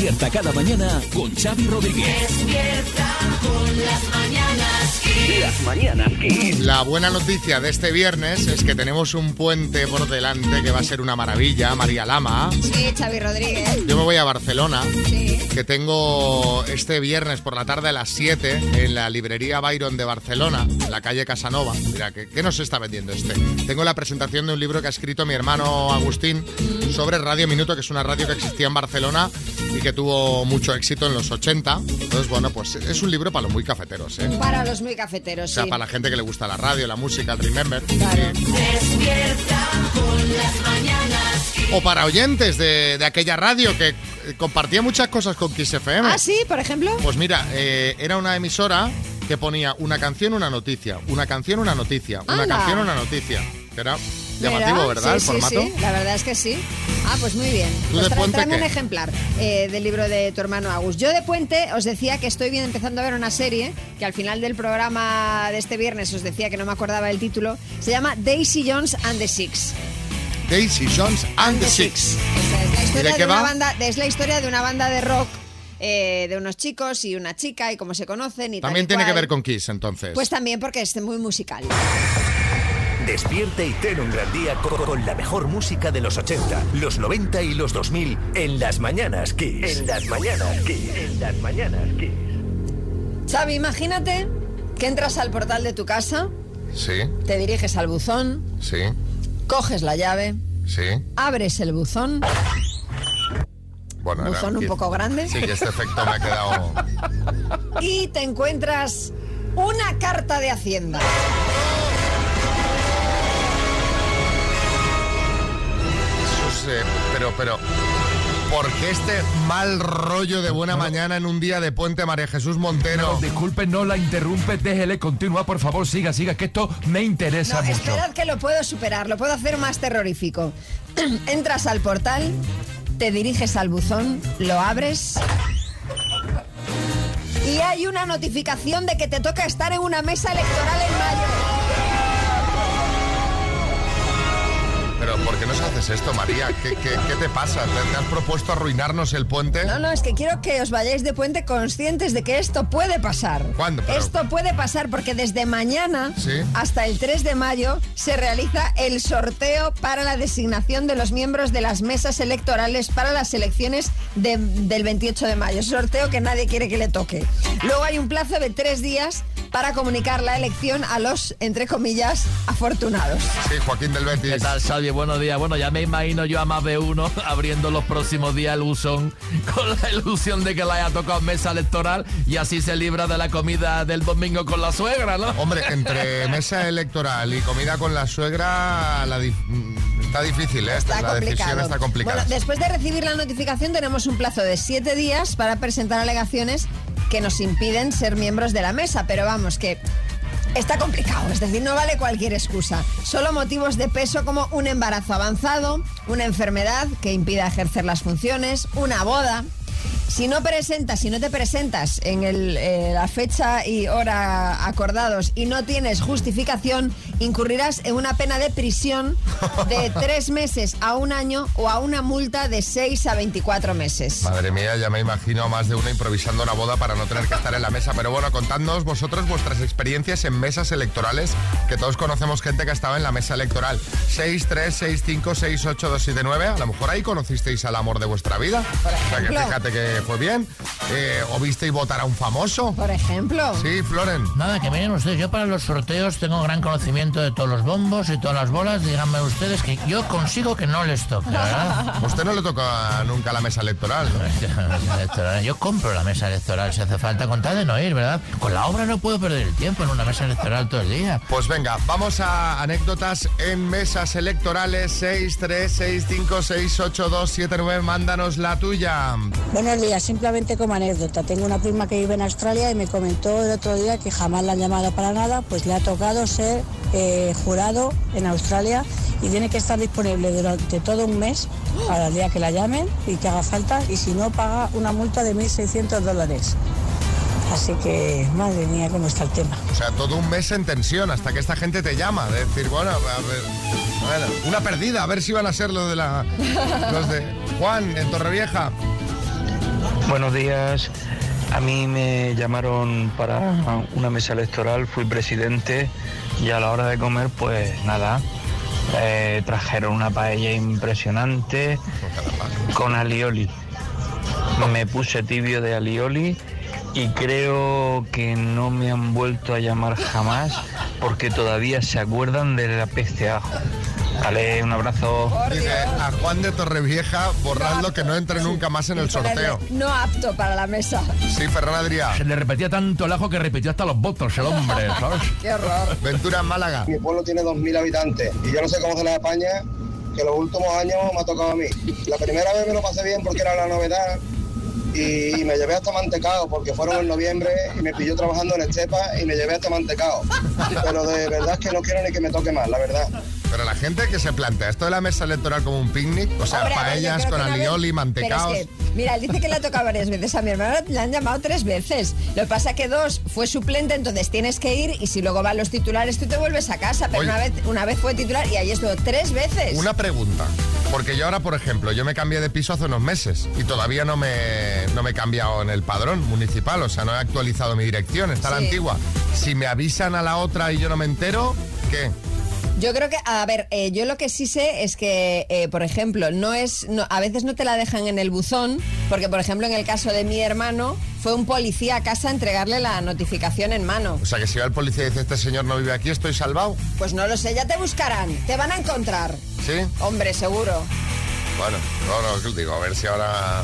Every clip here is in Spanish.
Despierta cada mañana con Xavi Rodríguez. Despierta con las mañanas. Las mañanas Kiss. La buena noticia de este viernes es que tenemos un puente por delante que va a ser una maravilla, María Lama. Sí, Xavi Rodríguez. Yo me voy a Barcelona, Sí. que tengo este viernes por la tarde a las 7 en la librería Byron de Barcelona, en la calle Casanova. Mira, ¿qué, qué nos está vendiendo este? Tengo la presentación de un libro que ha escrito mi hermano Agustín sobre Radio Minuto, que es una radio que existía en Barcelona y que tuvo mucho éxito en los 80. Entonces, bueno, pues es un libro para los muy cafeteros, ¿eh? Para los muy cafeteros, O sea, sí. para la gente que le gusta la radio, la música, el remember. Claro. Con las mañanas. O para oyentes de, de aquella radio que eh, compartía muchas cosas con Kiss FM. Ah, sí, por ejemplo. Pues mira, eh, era una emisora que ponía una canción, una noticia, una canción, una noticia, una Anda. canción, una noticia. Que era llamativo, ¿verdad? sí, el formato. Sí, la verdad es que sí. Ah, pues muy bien. ¿Tú Pues de tra- puente tráeme un ejemplar eh, del libro de tu hermano Agus. Yo de puente os decía que estoy bien empezando a ver una serie que al final del programa de este viernes os decía que no me acordaba el título. Se llama Daisy Jones and the Six. Daisy Jones and the Six. Esa es la historia de qué una va? banda, es la historia de una banda de rock. eh, de unos chicos y una chica y cómo se conocen y tal También y tiene que cual. ver con Kiss, entonces. Pues también porque es muy musical. Despierta y ten un gran día co- con, la mejor música de los 80, los 90 y los 2000 en las mañanas Kiss. En las mañanas Kiss. En las mañanas Kiss. Xavi, imagínate que entras al portal de tu casa, Sí, te diriges al buzón, sí, coges la llave, sí. abres el buzón, Bueno, era buzón un poco grande, Sí, que este efecto me ha quedado... y te encuentras una carta de Hacienda. Eh, pero, pero... ¿Por qué este mal rollo de buena mañana en un día de puente María Jesús Montero? No, disculpe, no la interrumpe, déjele continúa, por favor, siga, siga, que esto me interesa No, mucho. esperad que lo puedo superar, lo puedo hacer más terrorífico. Entras al portal, te diriges al buzón, lo abres y hay una notificación de que te toca estar en una mesa electoral en mayo. ¿Por qué nos haces esto, María? ¿Qué, qué, qué te pasa? ¿Te, te has propuesto arruinarnos el puente? No, no, es que quiero que os vayáis de puente conscientes de que esto puede pasar. ¿Cuándo? Pero- Esto puede pasar porque desde mañana Sí. hasta el 3 de mayo se realiza el sorteo para la designación de los miembros de las mesas electorales para las elecciones de- del 28 de mayo. Sorteo que nadie quiere que le toque. Luego hay un plazo de tres días para comunicar la elección a los, entre comillas, afortunados. Sí, Joaquín del Betis. ¿Qué tal, Xavi? Buenos días. Bueno, ya me imagino yo a más de uno abriendo los próximos días el buzón con la ilusión de que le haya tocado mesa electoral y así se libra de la comida del domingo con la suegra, ¿no? Hombre, entre mesa electoral y comida con la suegra, la mm, está difícil, ¿eh? Está la decisión complicado. está complicada. Bueno, después de recibir la notificación tenemos un plazo de siete días para presentar alegaciones que nos impiden ser miembros de la mesa, pero vamos, que está complicado, es decir, no vale cualquier excusa. Solo motivos de peso como un embarazo avanzado, una enfermedad que impida ejercer las funciones, una boda. Si no presentas, si no te presentas en eh, la fecha y hora acordados y no tienes justificación, incurrirás en una pena de prisión de tres meses a un año o a una multa de 6 a 24 meses. Madre mía, ya me imagino a más de uno improvisando una boda para no tener que estar en la mesa. Pero bueno, contadnos vosotros vuestras experiencias en mesas electorales, que todos conocemos gente que estaba en la mesa electoral. 6, 3, 6, 5, 6, 8, 2, 7, 9. A lo mejor ahí conocisteis al amor de vuestra vida. Por O sea que fíjate que fue bien. Eh, ¿O visteis votar a un famoso? Por ejemplo. Sí, Floren. Nada, que miren ustedes, yo para los sorteos tengo gran conocimiento de todos los bombos y todas las bolas. Díganme ustedes que yo consigo que no les toque, ¿verdad? Usted no le toca nunca la mesa electoral. Yo compro la mesa electoral si hace falta, con tal de no ir, ¿verdad? Con la obra no puedo perder el tiempo en una mesa electoral todo el día. Pues venga, vamos a anécdotas en mesas electorales 6, 3, 6, 5, 6, 8, 2, 7, 9. Mándanos la tuya. Buenos días, simplemente como anécdota. Tengo una prima que vive en Australia y me comentó el otro día que jamás la han llamado para nada, pues le ha tocado ser eh, jurado en Australia y tiene que estar disponible durante todo un mes para el día que la llamen y que haga falta y si no paga una multa de 1.600 dólares. Así que, madre mía, cómo está el tema. O sea, todo un mes en tensión hasta que esta gente te llama. De decir, bueno, a ver, bueno, una perdida, a ver si van a ser los de la. Los de Juan en Torrevieja. Buenos días. A mí me llamaron para una mesa electoral, fui presidente y a la hora de comer, pues nada, eh, trajeron una paella impresionante con alioli. Me puse tibio de alioli y creo que no me han vuelto a llamar jamás porque todavía se acuerdan de la peste ajo. Vale, un abrazo. Dice a Juan de Torrevieja, borradlo que no entre nunca más en el sorteo. No apto para la mesa. Sí, Ferran Adrià. Se le repetía tanto el ajo que repetía hasta los votos el hombre, ¿sabes? Qué horror. Ventura en Málaga. Mi pueblo tiene 2.000 habitantes y yo no sé cómo se la España, que los últimos años me ha tocado a mí. La primera vez me lo pasé bien porque era la novedad y, y me llevé hasta mantecao porque fueron en noviembre y me pilló trabajando en Estepa y me llevé hasta mantecao. Pero de verdad es que no quiero ni que me toque más, la verdad. Pero la gente que se plantea esto de la mesa electoral como un picnic, o sea, Hombre, paellas con vez- alioli, pero mantecaos. es que, mira, él dice que le ha tocado varias veces a mi hermano, le han llamado tres veces. Lo que pasa que dos fue suplente, entonces tienes que ir y si luego van los titulares tú te vuelves a casa. Pero Oye. una vez, una vez fue titular y ahí estuvo tres veces. Una pregunta, porque yo ahora, por ejemplo, yo me cambié de piso hace unos meses y todavía no me, no me he cambiado en el padrón municipal, o sea, no he actualizado mi dirección, está la Sí. antigua. Si me avisan a la otra y yo no me entero, ¿qué? Yo creo que, a ver, eh, yo lo que sí sé es que, eh, por ejemplo, no es, no- a veces no te la dejan en el buzón, porque, por ejemplo, en el caso de mi hermano, fue un policía a casa a entregarle la notificación en mano. O sea, que si va el policía y dice, este señor no vive aquí, estoy salvado. Pues no lo sé, ya te buscarán, te van a encontrar. ¿Sí? Hombre, seguro. Bueno, no, no, digo, a ver si ahora,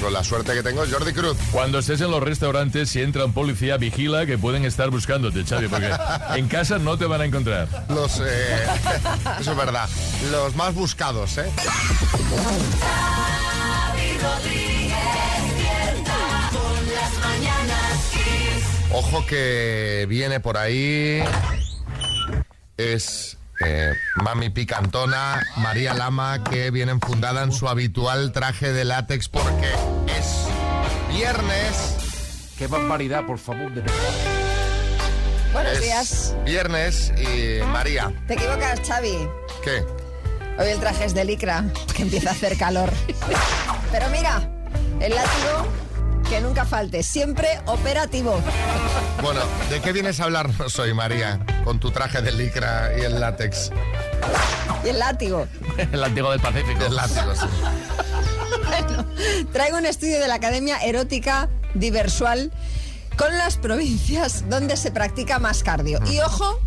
con la suerte que tengo, Jordi Cruz. Cuando estés en los restaurantes, si entra un policía, vigila que pueden estar buscándote, Xavi, porque en casa no te van a encontrar. Los, eh, eso es verdad, los más buscados, ¿eh? Ojo que viene por ahí. Es eh, Mami Picantona, María Lama, que vienen fundada en su habitual traje de látex porque es viernes. Qué barbaridad, por favor, de. Buenos Es días. viernes y María, Te equivocas, Xavi. ¿qué? Hoy el traje es de licra, que empieza a hacer calor. Pero mira, el látigo que nunca falte, siempre operativo. Bueno, ¿de qué vienes a hablarnos hoy, María? Con tu traje de licra y el látex. Y el látigo. El antiguo del Pacífico. El látigo, sí. Bueno, traigo un estudio de la Academia Erótica Diversual con las provincias donde se practica más cardio. Y ojo,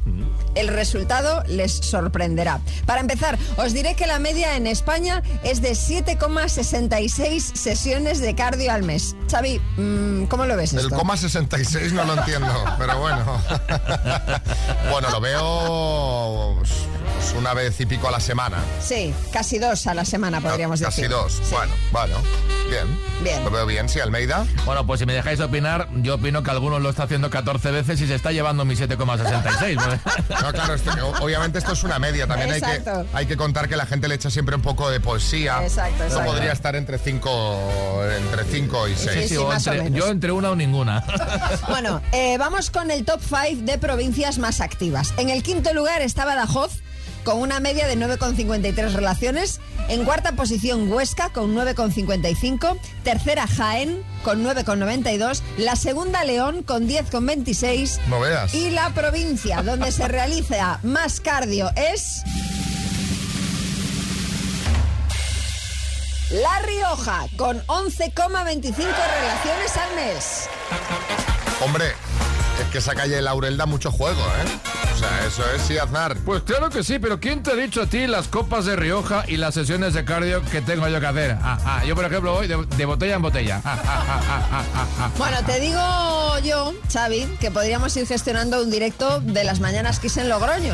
el resultado les sorprenderá. Para empezar, os diré que la media en España es de 7,66 sesiones de cardio al mes. Xavi, mm, ¿cómo lo ves El esto? coma 66 no lo entiendo, pero bueno. bueno, lo veo pues, una vez y pico a la semana. Sí, casi dos a la semana podríamos Casi decir. dos. Bueno, bueno. Bien. Bien. Lo veo bien, sí, Almeida. Bueno, pues si me dejáis opinar, yo opino que algunos lo está haciendo 14 veces y se está llevando mi 7,66. ¿no? No, claro, esto- obviamente esto es una media. También hay que, hay que contar que la gente le echa siempre un poco de poesía. Exacto, Eso exacto. podría estar entre 5 entre cinco y 6. Sí, sí, o más o entre- menos. yo entre una o ninguna. Bueno, eh, vamos con el top 5 de provincias más activas. En el quinto lugar está Badajoz, con una media de 9,53 relaciones. En cuarta posición Huesca, con 9,55. Tercera Jaén, con 9,92. La segunda León, con 10,26. No veas. Y la provincia donde se realiza más cardio es... La Rioja, con 11,25 relaciones al mes. Hombre, es que esa calle Laurel da mucho juego, ¿eh? O sea, eso es sí, Aznar. Pues claro que sí, pero ¿quién te ha dicho a ti las copas de Rioja y las sesiones de cardio que tengo yo que hacer? Ah, ah, yo, por ejemplo, voy de, de botella en botella. Ah, ah, ah, ah, ah, ah, ah. Bueno, te digo yo, Xavi, que podríamos ir gestionando un directo de las mañanas Kiss en Logroño,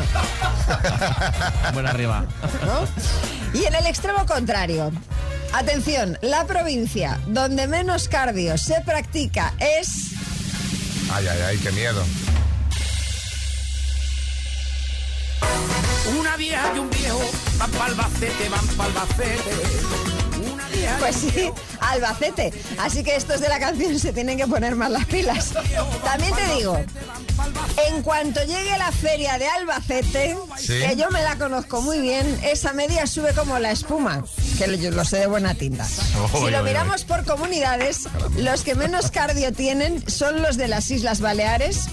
Buena arriba. ¿no? Y en el extremo contrario, atención, la provincia donde menos cardio se practica es... Ay, ay, ay, qué miedo. Una vieja y un viejo van pa'l Albacete, van pa'l Albacete. Una vieja Pues sí, Albacete. Así que estos de la canción se tienen que poner más las pilas. También te digo, en cuanto llegue la feria de Albacete, Sí. que yo me la conozco muy bien, esa media sube como la espuma, que lo, yo lo sé de buena tinta. si lo miramos por comunidades, los que menos cardio tienen son los de las Islas Baleares,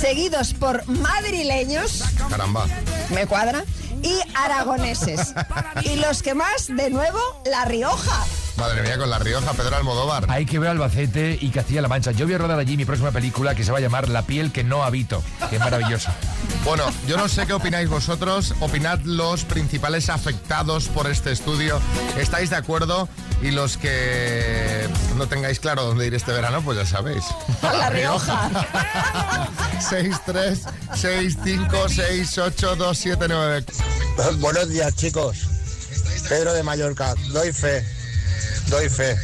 seguidos por madrileños, Caramba. me cuadra, y aragoneses. Y los que más, de nuevo, La Rioja. Madre mía, con La Rioja, Pedro Almodóvar. Hay que ver Albacete y Castilla-La Mancha. Yo voy a rodar allí mi próxima película que se va a llamar La piel que no habito, que es maravillosa. Bueno, yo no sé qué opináis vosotros. Opinad los principales afectados por este estudio. ¿Estáis de acuerdo? Y los que no tengáis claro dónde ir este verano, pues ya sabéis. A La Rioja. 6, 3, 6, 5, 6, 8, 2, 7, 9. Buenos días, chicos. Pedro de Mallorca, doy fe. Doy fe.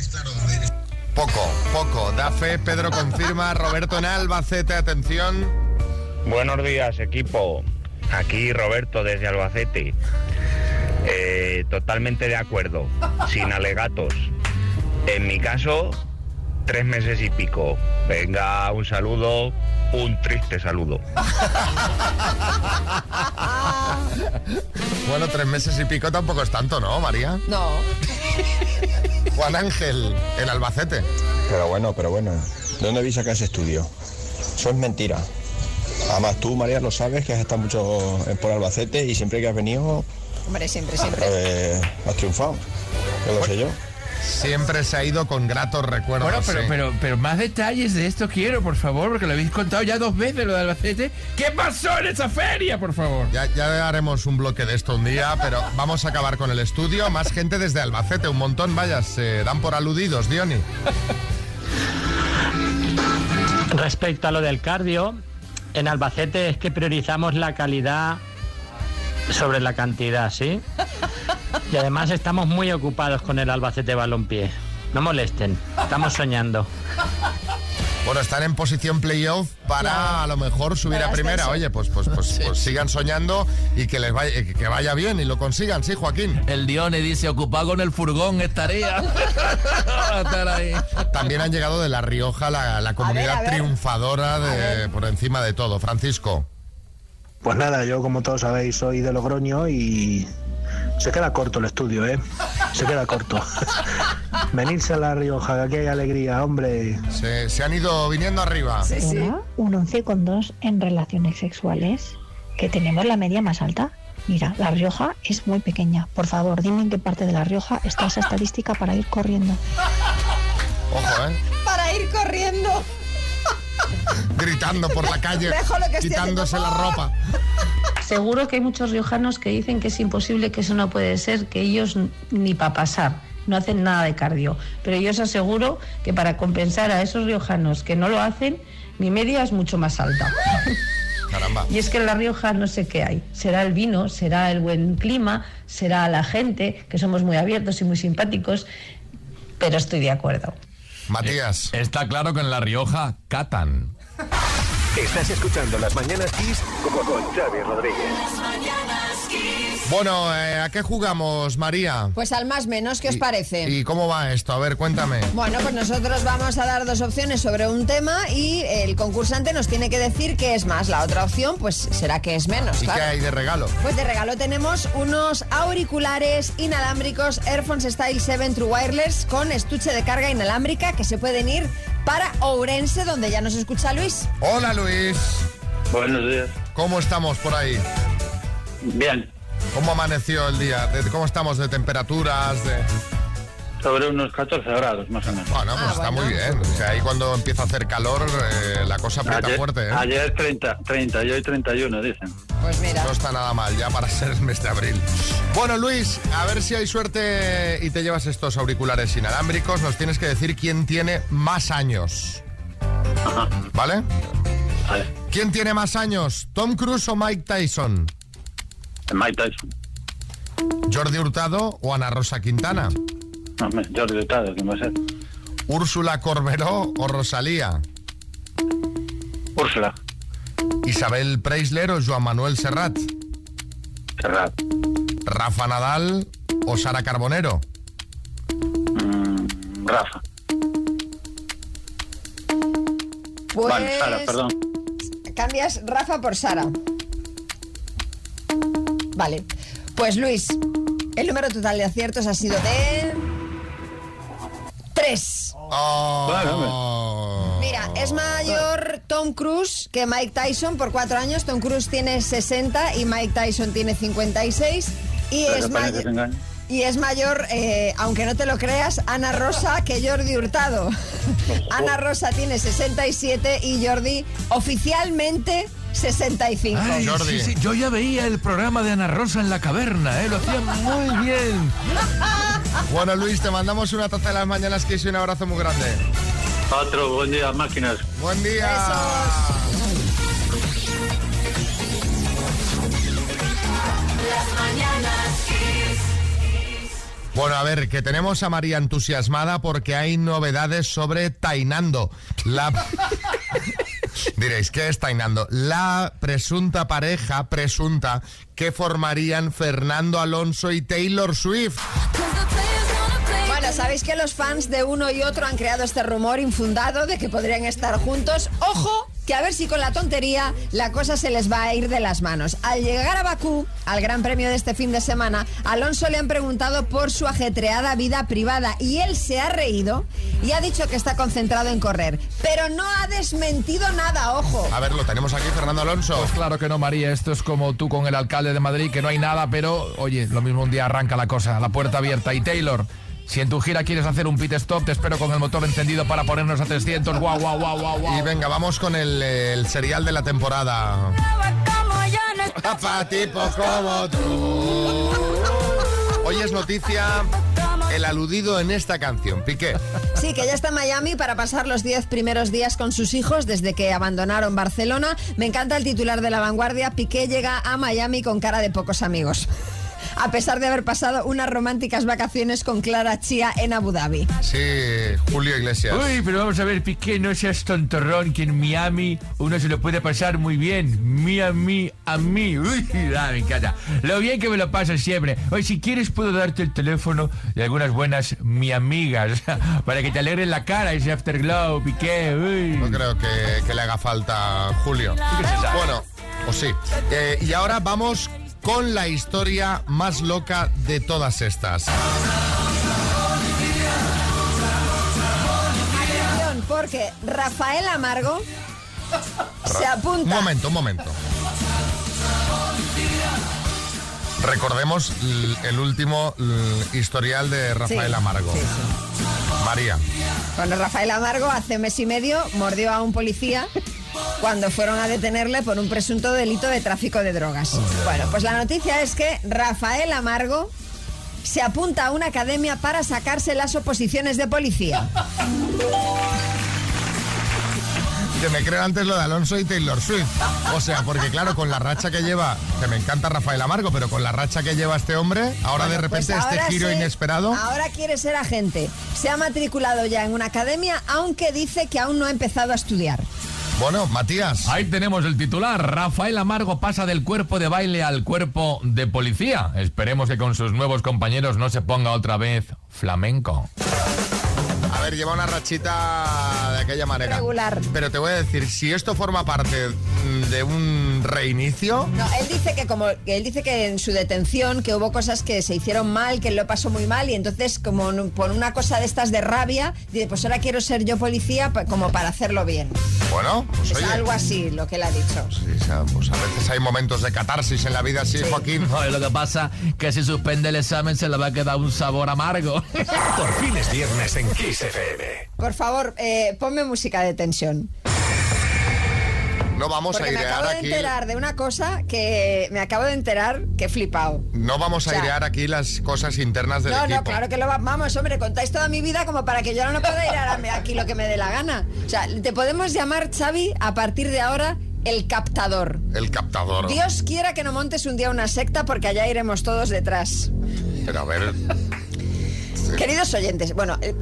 Poco, poco. Da fe, Pedro confirma. Roberto en Albacete, atención. Buenos días, equipo. Aquí Roberto desde Albacete. Eh, totalmente de acuerdo, sin alegatos. En mi caso, tres meses y pico. Venga, un saludo, un triste saludo. Bueno, tres meses y pico tampoco es tanto, ¿no, María? No. Juan Ángel, en Albacete. Pero bueno, pero bueno. ¿De dóde vi sacar ese estudio? Eso es mentira. Además, tú, María, lo sabes que has estado mucho por Albacete y siempre que has venido, Hombre, siempre, siempre. eh, has triunfado. Que lo sé yo. Siempre se ha ido con gratos recuerdos. Bueno, pero, sí. pero, pero más detalles de esto quiero, por favor, porque lo habéis contado ya dos veces lo de Albacete. ¿Qué pasó en esa feria, por favor? Ya, ya haremos un bloque de esto un día, pero vamos a acabar con el estudio. Más gente desde Albacete, un montón, vaya, se dan por aludidos, Diony. Respecto a lo del cardio, en Albacete es que priorizamos la calidad sobre la cantidad, ¿sí? Y además estamos muy ocupados con el Albacete Balompié. No molesten, estamos soñando. Bueno, están en posición playoff para a lo mejor subir Para a primera. Oye, pues, pues, pues, pues sigan soñando y que les vaya, que vaya bien y lo consigan, sí, Joaquín. El Dione dice, ocupado con el furgón estaría. También han llegado de La Rioja, la, la comunidad a ver. triunfadora de, por encima de todo. Francisco. Pues nada, yo como todos sabéis soy de Logroño y se queda corto el estudio, ¿eh? Se queda corto. Venirse a La Rioja, que aquí hay alegría, hombre. Se, se han ido viniendo arriba. Sí, sí. Un 11,2 en relaciones sexuales, que tenemos la media más alta. Mira, La Rioja es muy pequeña. Por favor, dime en qué parte de La Rioja está esa estadística para ir corriendo. Ojo, ¿eh? Para ir corriendo. Gritando por la calle, quitándose la ropa. Seguro que hay muchos riojanos que dicen que es imposible, que eso no puede ser, que ellos ni para pasar no hacen nada de cardio. Pero yo os aseguro que para compensar a esos riojanos que no lo hacen, mi media es mucho más alta. Caramba. Y es que en La Rioja no sé qué hay. Será el vino, será el buen clima, será la gente, que somos muy abiertos y muy simpáticos, pero estoy de acuerdo. Matías. Está claro que en La Rioja catan. Estás escuchando Las Mañanas Kiss con, con Xavi Rodríguez. Bueno, eh, ¿a qué jugamos, María? Pues al más menos, ¿qué os parece? ¿Y cómo va esto? A ver, cuéntame. Bueno, pues nosotros vamos a dar dos opciones sobre un tema y el concursante nos tiene que decir qué es más. La otra opción, pues será que es menos, ¿Y qué claro. hay de regalo? Pues de regalo tenemos unos auriculares inalámbricos Airphones Style 7 True Wireless con estuche de carga inalámbrica que se pueden ir para Ourense, donde ya nos escucha Luis. Hola, Luis. Buenos días. ¿Cómo estamos por ahí? Bien, ¿Cómo amaneció el día? ¿De- ¿Cómo estamos de temperaturas? De... sobre unos 14 grados más o menos. Bueno, pues está muy bien. O sea, ahí cuando empieza a hacer calor, eh, la cosa aprieta ayer, fuerte, ¿eh? ayer 30, 30 y hoy 31, dicen. Pues mira. No está nada mal ya para ser el mes de abril. Bueno, Luis, a ver si hay suerte y te llevas estos auriculares inalámbricos. Nos tienes que decir quién tiene más años. ¿Vale? Vale. ¿Quién tiene más años? ¿Tom Cruise o Mike Tyson? Mike Tyson. ¿Jordi Hurtado o Ana Rosa Quintana? Hombre, Jordi Hurtado, ¿quién va a ser? ¿Úrsula Corberó o Rosalía? Úrsula. ¿Isabel Preisler o Joan Manuel Serrat? Serrat. ¿Rafa Nadal o Sara Carbonero? Rafa. Pues Vale, Sara, perdón. cambias Rafa por Sara. Vale. Pues Luis, el número total de aciertos ha sido de... Tres. Oh. Mira, es mayor Tom Cruise que Mike Tyson por cuatro años. Tom Cruise tiene 60 y Mike Tyson tiene 56. Y Pero es, mayor, y es mayor, eh, aunque no te lo creas, Ana Rosa que Jordi Hurtado. Ana Rosa tiene 67 y Jordi oficialmente 65. Ay, sí, sí, yo ya veía el programa de Ana Rosa en la caverna, ¿eh? lo hacía muy bien. Bueno, Luis, te mandamos una taza de las mañanas que y un abrazo muy grande. Otro, buen día, máquinas. Buen día. Las mañanas Kiss. Bueno, a ver, que tenemos a María entusiasmada porque hay novedades sobre Tainando. La... Diréis, ¿qué es Tainando? La presunta pareja, presunta, que formarían Fernando Alonso y Taylor Swift. Bueno, sabéis que los fans de uno y otro han creado este rumor infundado de que podrían estar juntos. Ojo, que a ver si con la tontería la cosa se les va a ir de las manos. Al llegar a Bakú, al Gran Premio de este fin de semana, Alonso le han preguntado por su ajetreada vida privada y él se ha reído y ha dicho que está concentrado en correr, pero no ha desmentido nada, ojo. A ver, lo tenemos aquí, Fernando Alonso. Pues claro que no, María, esto es como tú con el alcalde de Madrid, que no hay nada, pero oye, lo mismo un día arranca la cosa, la puerta abierta. Y Taylor, si en tu gira quieres hacer un pit stop, te espero con el motor encendido para ponernos a 300. Guau, guau, guau, guau, guau. Y venga, vamos con el, el serial de la temporada. Papá tipo como tú. Hoy es noticia el aludido en esta canción, Piqué. Sí, que ya está en Miami para pasar los 10 primeros días con sus hijos desde que abandonaron Barcelona. Me encanta el titular de La Vanguardia. Piqué llega a Miami con cara de pocos amigos. A pesar de haber pasado unas románticas vacaciones con Clara Chía en Abu Dhabi. Sí, Julio Iglesias. Uy, pero vamos a ver, Piqué, no seas tontorrón, que en Miami uno se lo puede pasar muy bien. Miami a mí. Uy, ah, me encanta. Lo bien que me lo paso siempre. Oye, si quieres puedo darte el teléfono de algunas buenas mi amigas para que te alegren la cara ese afterglow, Piqué. Uy. No creo que, que le haga falta Julio. Bueno, o sí. Eh, y ahora vamos con la historia más loca de todas estas. Atención, porque Rafael Amargo se apunta. Un momento, un momento. Recordemos el último historial de Rafael Sí, Amargo. sí, sí. María. Bueno, Rafael Amargo hace mes y medio mordió a un policía cuando fueron a detenerle por un presunto delito de tráfico de drogas. Bueno, pues la noticia es que Rafael Amargo se apunta a una academia para sacarse las oposiciones de policía. Que me creo antes lo de Alonso y Taylor Swift. O sea, porque claro, con la racha que lleva, que me encanta Rafael Amargo, pero con la racha que lleva este hombre, ahora de pues repente este giro inesperado. Ahora quiere ser agente. Se ha matriculado ya en una academia, aunque dice que aún no ha empezado a estudiar. Bueno, Matías. Ahí tenemos el titular. Rafael Amargo pasa del cuerpo de baile al cuerpo de policía. Esperemos que con sus nuevos compañeros no se ponga otra vez flamenco. Ver, lleva una rachita de aquella manera. Regular. Pero te voy a decir, si esto forma parte mm, de un reinicio, No, él dice que como que él dice que en su detención que hubo cosas que se hicieron mal, que él lo pasó muy mal y entonces como por una cosa de estas de rabia, dice, pues ahora quiero ser yo policía como para hacerlo bien. bueno, pues Es oye. algo así lo que él ha dicho. Sí, pues a veces hay momentos de catarsis en la vida, sí, Joaquín. No, lo que pasa que si suspende el examen se le va a quedar un sabor amargo. Por fin es viernes en Kiss FM. Por favor, eh, ponme música de tensión. No vamos Porque a me airear acabo de aquí. enterar de una cosa que me acabo de enterar que he flipado. No vamos a O sea, airear aquí las cosas internas del No, equipo. no, claro que lo va- vamos, hombre, contáis toda mi vida como para que yo no pueda ir a- aquí lo que me dé la gana. O sea, te podemos llamar, Xavi, a partir de ahora, el captador. El captador. Dios quiera que no montes un día una secta porque allá iremos todos detrás. Pero a ver, Queridos oyentes, bueno, eh,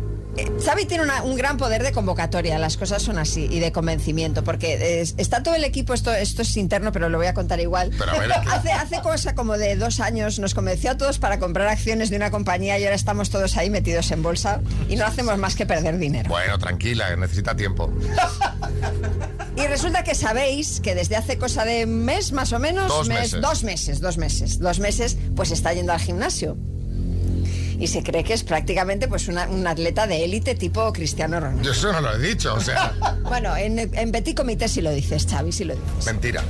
Xavi tiene una- un gran poder de convocatoria, las cosas son así, y de convencimiento, porque está todo el equipo, esto, esto es interno, pero lo voy a contar igual. Pero a ver, ¿qué? hace, hace cosa como de dos años nos convenció a todos para comprar acciones de una compañía y ahora estamos todos ahí metidos en bolsa y no hacemos más que perder dinero. Bueno, tranquila, necesita tiempo. Y resulta que sabéis que desde hace cosa de mes más o menos, Dos mes- meses. dos meses, dos meses, dos meses, pues está yendo al gimnasio. Y se cree que es prácticamente pues una- un atleta de élite tipo Cristiano Ronaldo. Yo eso no lo he dicho, o sea, Bueno, en, en Petit Comité sí lo dices, Xavi, sí lo dices. mentira.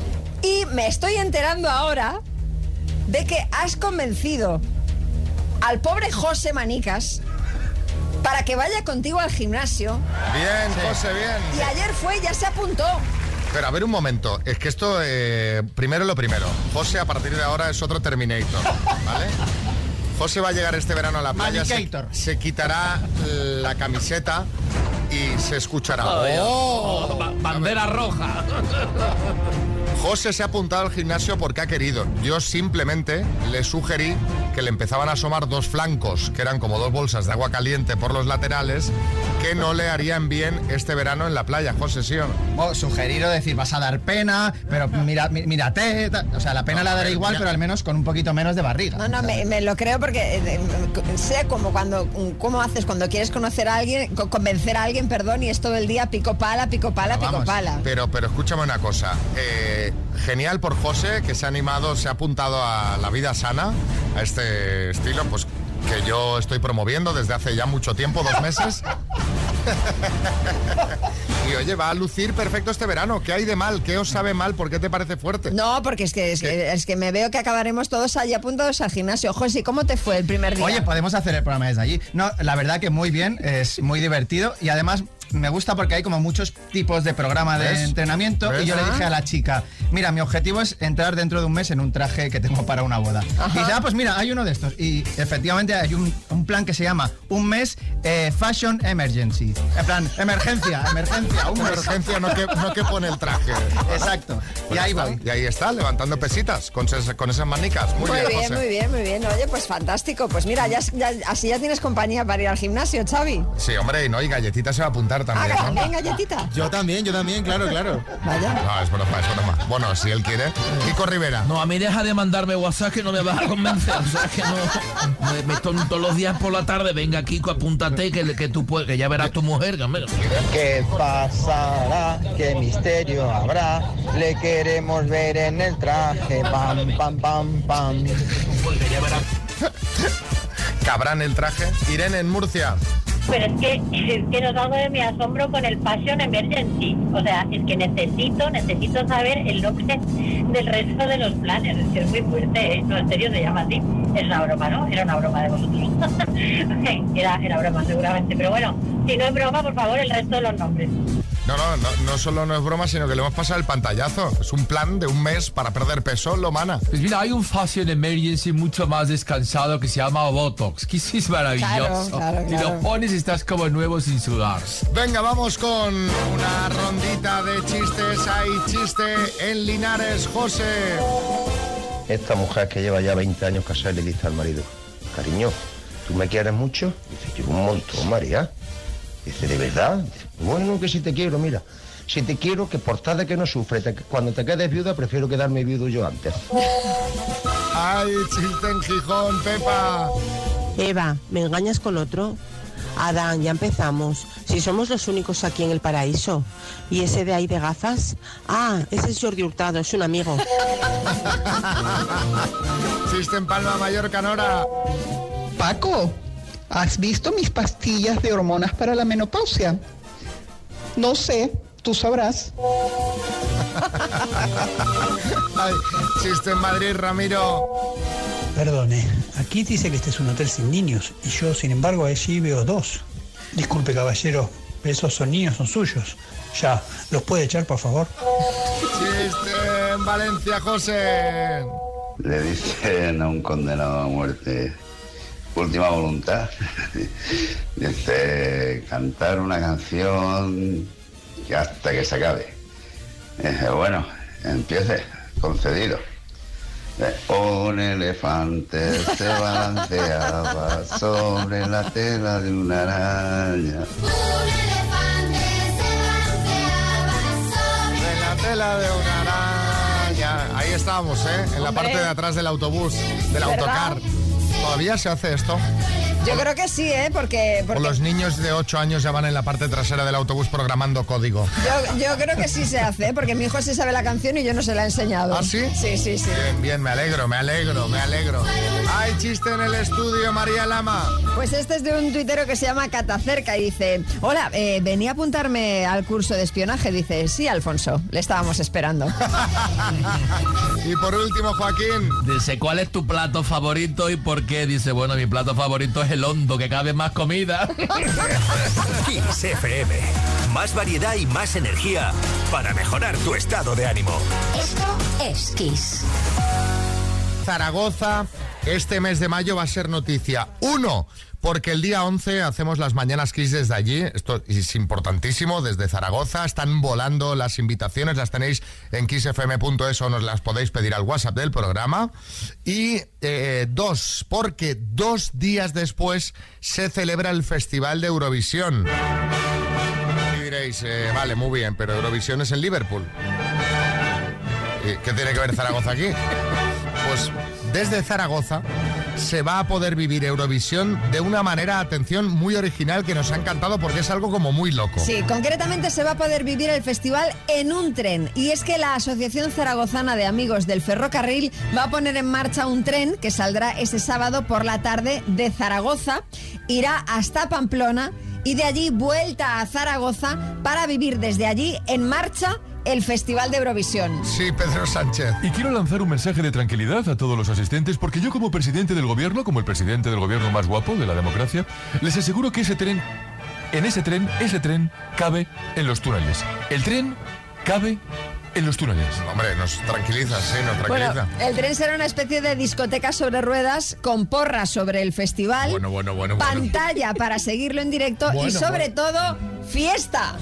Y me estoy enterando ahora de que has convencido al pobre José Manicas para que vaya contigo al gimnasio. Bien, José, bien. Y ayer fue, ya se apuntó. Pero a ver un momento, es que esto, eh, primero lo primero. José a partir de ahora es otro Terminator, ¿vale? José va a llegar este verano a la playa, se, quitará la camiseta y se escuchará. ¡Oh! ba- bandera roja. José se ha apuntado al gimnasio porque ha querido. Yo simplemente le sugerí que le empezaban a asomar dos flancos, que eran como dos bolsas de agua caliente por los laterales, que no le harían bien este verano en la playa. José, ¿sí o sugerir o decir, vas a dar pena, pero mira, mí- mírate. O sea, la pena No, la daré igual, mira. pero al menos con un poquito menos de barriga. No, no, me, me lo creo porque eh, sé como cuando, cómo haces cuando quieres conocer a alguien, co- convencer a alguien, perdón, y es todo el día pico pala, pico pala, pico Vamos. pala. Pero, pero escúchame una cosa. eh, genial por José, que se ha animado, se ha apuntado a la vida sana, a este estilo, pues que yo estoy promoviendo desde hace ya mucho tiempo, dos meses. y oye, va a lucir perfecto este verano. ¿Qué hay de mal? ¿Qué os sabe mal? ¿Por qué te parece fuerte? No, porque es que, es que, es que me veo que acabaremos todos allí apuntados al gimnasio. José, ¿cómo te fue el primer día? Oye, podemos hacer el programa desde allí. No, la verdad que muy bien, es muy divertido y además me gusta porque hay como muchos tipos de programa de ¿Ves? entrenamiento ¿Ves? y yo le Ah. dije a la chica, mira, mi objetivo es entrar dentro de un mes en un traje que tengo para una boda. Y dice, ah, pues mira, hay uno de estos. Y efectivamente hay un, un plan que se llama un mes eh, Fashion Emergency. En plan, emergencia, emergencia. Emergencia, no que, no que pone el traje. Exacto. Y Pues ahí está. voy. Y ahí está, levantando pesitas con, ses- con esas manicas. Muy, Muy bien, bien, José. muy bien, muy bien. Oye, pues fantástico. Pues mira, ya, ya- así ya tienes compañía para ir al gimnasio, Xavi. Sí, hombre, y no, y galletita se va a apuntar Ah, también, ¿no? también galletita. Yo también, yo también, claro, claro. Vaya. No, es broma, es broma. Bueno, si él quiere. Kiko Rivera. No, a mí deja de mandarme WhatsApp que no me vas a convencer. O sea, que no. Me, me to- todos los días por la tarde, venga, Kiko, apúntate que, que tú puedes, que ya verás tu mujer. ¿Qué pasará? ¿Qué misterio habrá? Le queremos ver en el traje. Pam, pam, pam, pam. Cabrán el traje. Irene en Murcia. Pero es que, es que no salgo de mi asombro con el Fashion Emergency. O sea, es que necesito, necesito saber el nombre del resto de los planes. Es que es muy fuerte, ¿eh? No, en serio se llama así. Es una broma, ¿no? Era una broma de vosotros. era, era broma, seguramente. Pero bueno, si no es broma, por favor, el resto de los nombres. No, no, no, no solo no es broma, sino que le hemos pasado el pantallazo. Es un plan de un mes para perder peso, lo mana. Pues mira, hay un Fashion Emergency mucho más descansado que se llama Botox, que sí es maravilloso. Claro, claro, Y claro. lo pones y estás como nuevo sin sudar. Venga, vamos con una rondita de chistes. Hay chiste en Linares, José. Esta mujer que lleva ya 20 años casada le dice al marido, cariño, ¿tú me quieres mucho? Dice, yo un montón, María. Dice, ¿de verdad? Bueno, que si te quiero, mira. Si te quiero, que por tal de que no sufre, te- cuando te quedes viuda, prefiero quedarme viudo yo antes. Hay chiste en Gijón, Pepa. Eva, ¿me engañas con otro? Adán, ya empezamos. Si somos los únicos aquí en el paraíso. ¿Y ese de ahí de gafas? Ah, ese es Jordi Hurtado, es un amigo. Chiste en Palma, Mallorca, Nora. Paco, ¿has visto mis pastillas de hormonas para la menopausia? No sé, tú sabrás. Ay, chiste en Madrid, Ramiro. Perdone, aquí dice que este es un hotel sin niños y yo, sin embargo, allí veo dos. Disculpe, caballero, esos son niños, son suyos. Ya, ¿los puede echar, por favor? Chiste en Valencia, José. Le dicen a un condenado a muerte, última voluntad, dice, cantar una canción que hasta que se acabe. Dice, bueno, empiece, concedido. Un elefante se balanceaba sobre la tela de una araña. En la tela de una araña. Ahí estábamos, ¿eh? En la parte de atrás del autobús, del ¿Verdad? autocar. ¿Todavía se hace esto? Yo creo que sí, ¿eh? Porque, O los niños de 8 años ya van en la parte trasera del autobús programando código. yo, yo creo que sí se hace, ¿eh? porque mi hijo sí sabe la canción y yo no se la he enseñado. ¿Ah, sí? Sí, sí, sí. Bien, bien, me alegro, me alegro, me alegro. Hay chiste en el estudio, María Lama. Pues este es de un tuitero que se llama Catacerca y dice, hola, eh, venía a apuntarme al curso de espionaje. Dice, sí, Alfonso, le estábamos esperando. Y por último, Joaquín. Dice, ¿cuál es tu plato favorito y por qué? Dice, bueno, mi plato favorito es el hondo, que cabe más comida. Kiss FM. Más variedad y más energía para mejorar tu estado de ánimo. Esto es Kiss. Zaragoza, este mes de mayo va a ser noticia. Uno, porque el día 11 hacemos las mañanas Kiss desde allí. Esto es importantísimo, desde Zaragoza. Están volando las invitaciones, las tenéis en kissfm.es o nos las podéis pedir al WhatsApp del programa. Y eh, dos, porque dos días después se celebra el Festival de Eurovisión. Y diréis, eh, vale, muy bien, pero Eurovisión es en Liverpool. ¿Y ¿Qué tiene que ver Zaragoza aquí? Pues desde Zaragoza se va a poder vivir Eurovisión de una manera, atención, muy original que nos ha encantado porque es algo como muy loco. Sí, concretamente se va a poder vivir el festival en un tren. Y es que la Asociación Zaragozana de Amigos del Ferrocarril va a poner en marcha un tren que saldrá ese sábado por la tarde de Zaragoza, irá hasta Pamplona y de allí vuelta a Zaragoza para vivir desde allí en marcha el Festival de Eurovisión. Sí, Pedro Sánchez. Y quiero lanzar un mensaje de tranquilidad a todos los asistentes porque yo como presidente del gobierno, como el presidente del gobierno más guapo de la democracia, les aseguro que ese tren, en ese tren, ese tren cabe en los túneles. El tren cabe en los túneles. Hombre, nos tranquiliza, sí, nos Bueno, tranquiliza. el tren será una especie de discoteca sobre ruedas con porras sobre el festival. Bueno, bueno, bueno, bueno. pantalla para seguirlo en directo y Bueno, sobre todo fiesta.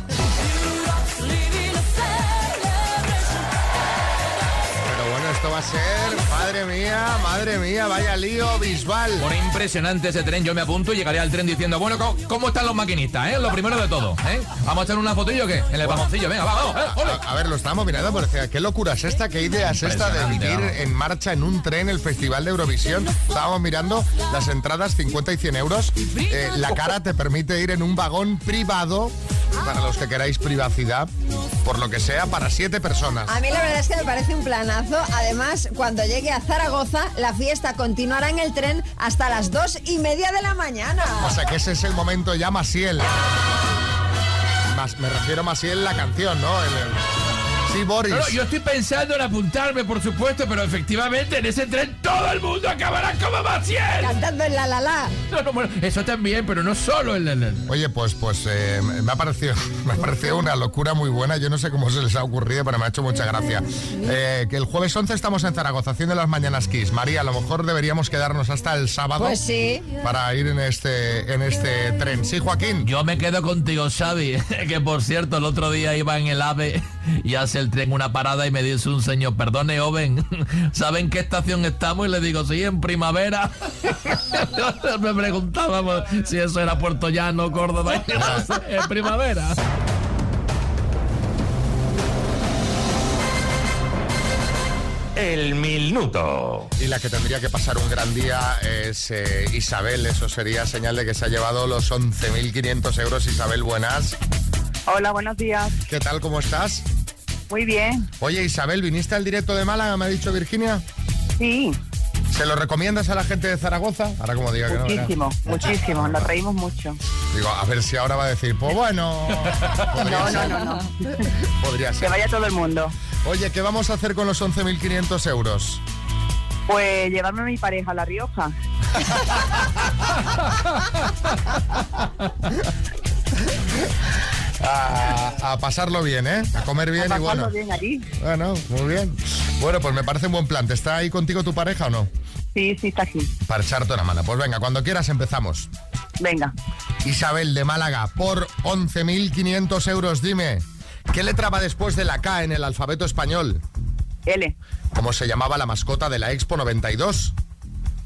Esto va a ser, madre mía, madre mía, vaya lío Bisbal. Por impresionante ese tren, yo me apunto y llegaré al tren diciendo, bueno, ¿cómo, cómo están los maquinistas? eh? Lo primero de todo, ¿eh? ¿Vamos a echar una fotillo o qué? En el vagoncillo, venga, vamos, eh. A, a ver, lo estamos mirando, decía, ¿qué locura es esta? ¿Qué idea es esta de vivir vamos. en marcha en un tren el Festival de Eurovisión? Estábamos mirando las entradas 50 y 100 euros. Eh, la cara te permite ir en un vagón privado, para los que queráis privacidad, por lo que sea, para siete personas. A mí la verdad es que me parece un planazo. Además, cuando llegue a Zaragoza, la fiesta continuará en el tren hasta las dos y media de la mañana. O sea que ese es el momento ya Masiel. Más, me refiero a Masiel la canción, ¿no? El- el- Sí, Boris. No, no, yo estoy pensando en apuntarme, por supuesto, pero efectivamente en ese tren todo el mundo acabará como Maciel. Cantando en la la la. No, no, bueno, eso también, pero no solo el... el- el- Oye, pues, pues eh, me, ha parecido, me ha parecido una locura muy buena. Yo no sé cómo se les ha ocurrido, pero me ha hecho mucha gracia. Eh, que el jueves 11 estamos en Zaragoza haciendo las mañanas Kiss. María, a lo mejor deberíamos quedarnos hasta el sábado. Pues sí. Para ir en este, en este tren. Sí, Joaquín. Yo me quedo contigo, Xavi, que por cierto el otro día iba en el AVE y hace el tren una parada y me dice un señor, perdone, Oven, ¿saben qué estación estamos? Y le digo, sí, en primavera. me preguntábamos si eso era Puerto Llano, Córdoba, en primavera. El minuto. Y la que tendría que pasar un gran día es eh, Isabel. Eso sería señal de que se ha llevado los 11.500 euros. Isabel, buenas. Hola, buenos días. ¿Qué tal? ¿Cómo estás? Muy bien. Oye, Isabel, ¿viniste al directo de Málaga? Me ha dicho Virginia. Sí. ¿Se lo recomiendas a la gente de Zaragoza? Ahora como diga que no. Muchísimo, muchísimo. Nos reímos mucho. Digo, a ver si ahora va a decir, pues bueno. podría No, no, ser. no, no. Podría ser. Que vaya todo el mundo. Oye, ¿qué vamos a hacer con los 11.500 euros? Pues llevarme a mi pareja a La Rioja. A, a pasarlo bien, ¿eh? A comer bien a y bueno. pasarlo bien allí. Bueno, muy bien. Bueno, pues me parece un buen plan. ¿Te está ahí contigo tu pareja o no? Sí, sí, está aquí. Para echarte una mano. Pues venga, cuando quieras empezamos. Venga. Isabel de Málaga, por 11.500 euros, dime, ¿qué letra va después de la K en el alfabeto español? L. ¿Cómo se llamaba la mascota de la Expo 92?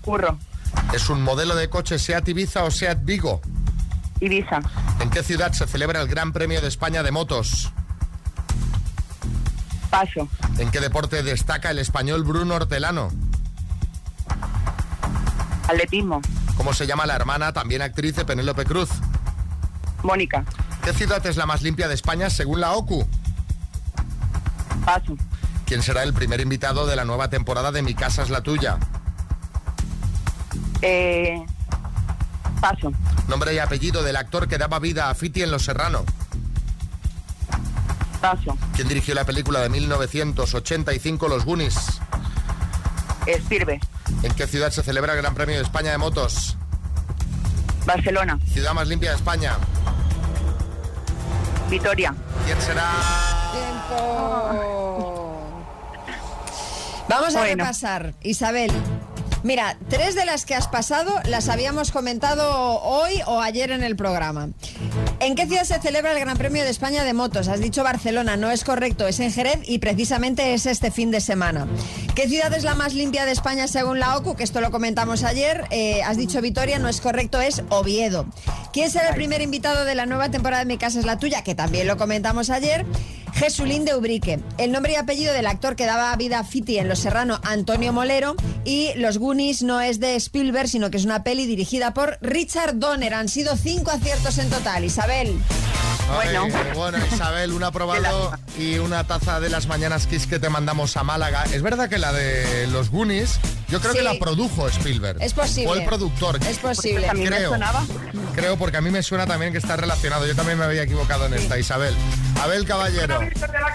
Curro. ¿Es un modelo de coche Seat Ibiza o Seat Vigo? Ibiza. ¿En qué ciudad se celebra el Gran Premio de España de Motos? Paso. ¿En qué deporte destaca el español Bruno Hortelano? Atletismo. ¿Cómo se llama la hermana, también actriz de Penélope Cruz? Mónica. ¿Qué ciudad es la más limpia de España según la OCU? Paso. ¿Quién será el primer invitado de la nueva temporada de Mi Casa es la Tuya? Eh, paso. Nombre y apellido del actor que daba vida a Fiti en Los Serrano. Paso. ¿Quién dirigió la película de 1985 Los Goonies? Espirbe. ¿En qué ciudad se celebra el Gran Premio de España de Motos? Barcelona. Ciudad más limpia de España. Vitoria. ¿Quién será? Tiempo. Vamos a Bueno. repasar, Isabel. Mira, tres de las que has pasado las habíamos comentado hoy o ayer en el programa. ¿En qué ciudad se celebra el Gran Premio de España de motos? Has dicho Barcelona, no es correcto, es en Jerez y precisamente es este fin de semana. ¿Qué ciudad es la más limpia de España según la OCU? Que esto lo comentamos ayer. Eh, has dicho Vitoria, no es correcto, es Oviedo. ¿Quién será el primer invitado de la nueva temporada de Mi Casa es la Tuya? Que también lo comentamos ayer. Jesulín de Ubrique. El nombre y apellido del actor que daba vida a Fiti en Los Serrano, Antonio Molero. Y Los Goonies no es de Spielberg, sino que es una peli dirigida por Richard Donner. Han sido cinco aciertos en total. Isabel. Bueno. bueno, Isabel, un aprobado y una taza de las mañanas Kiss que te mandamos a Málaga. Es verdad que la de los Goonies, yo creo Sí. que la produjo Spielberg. Es posible. O el productor. Es posible. A mí me Creo. sonaba. Creo, porque a mí me suena también que está relacionado. Yo también me había equivocado en esta, Isabel. Abel Caballero.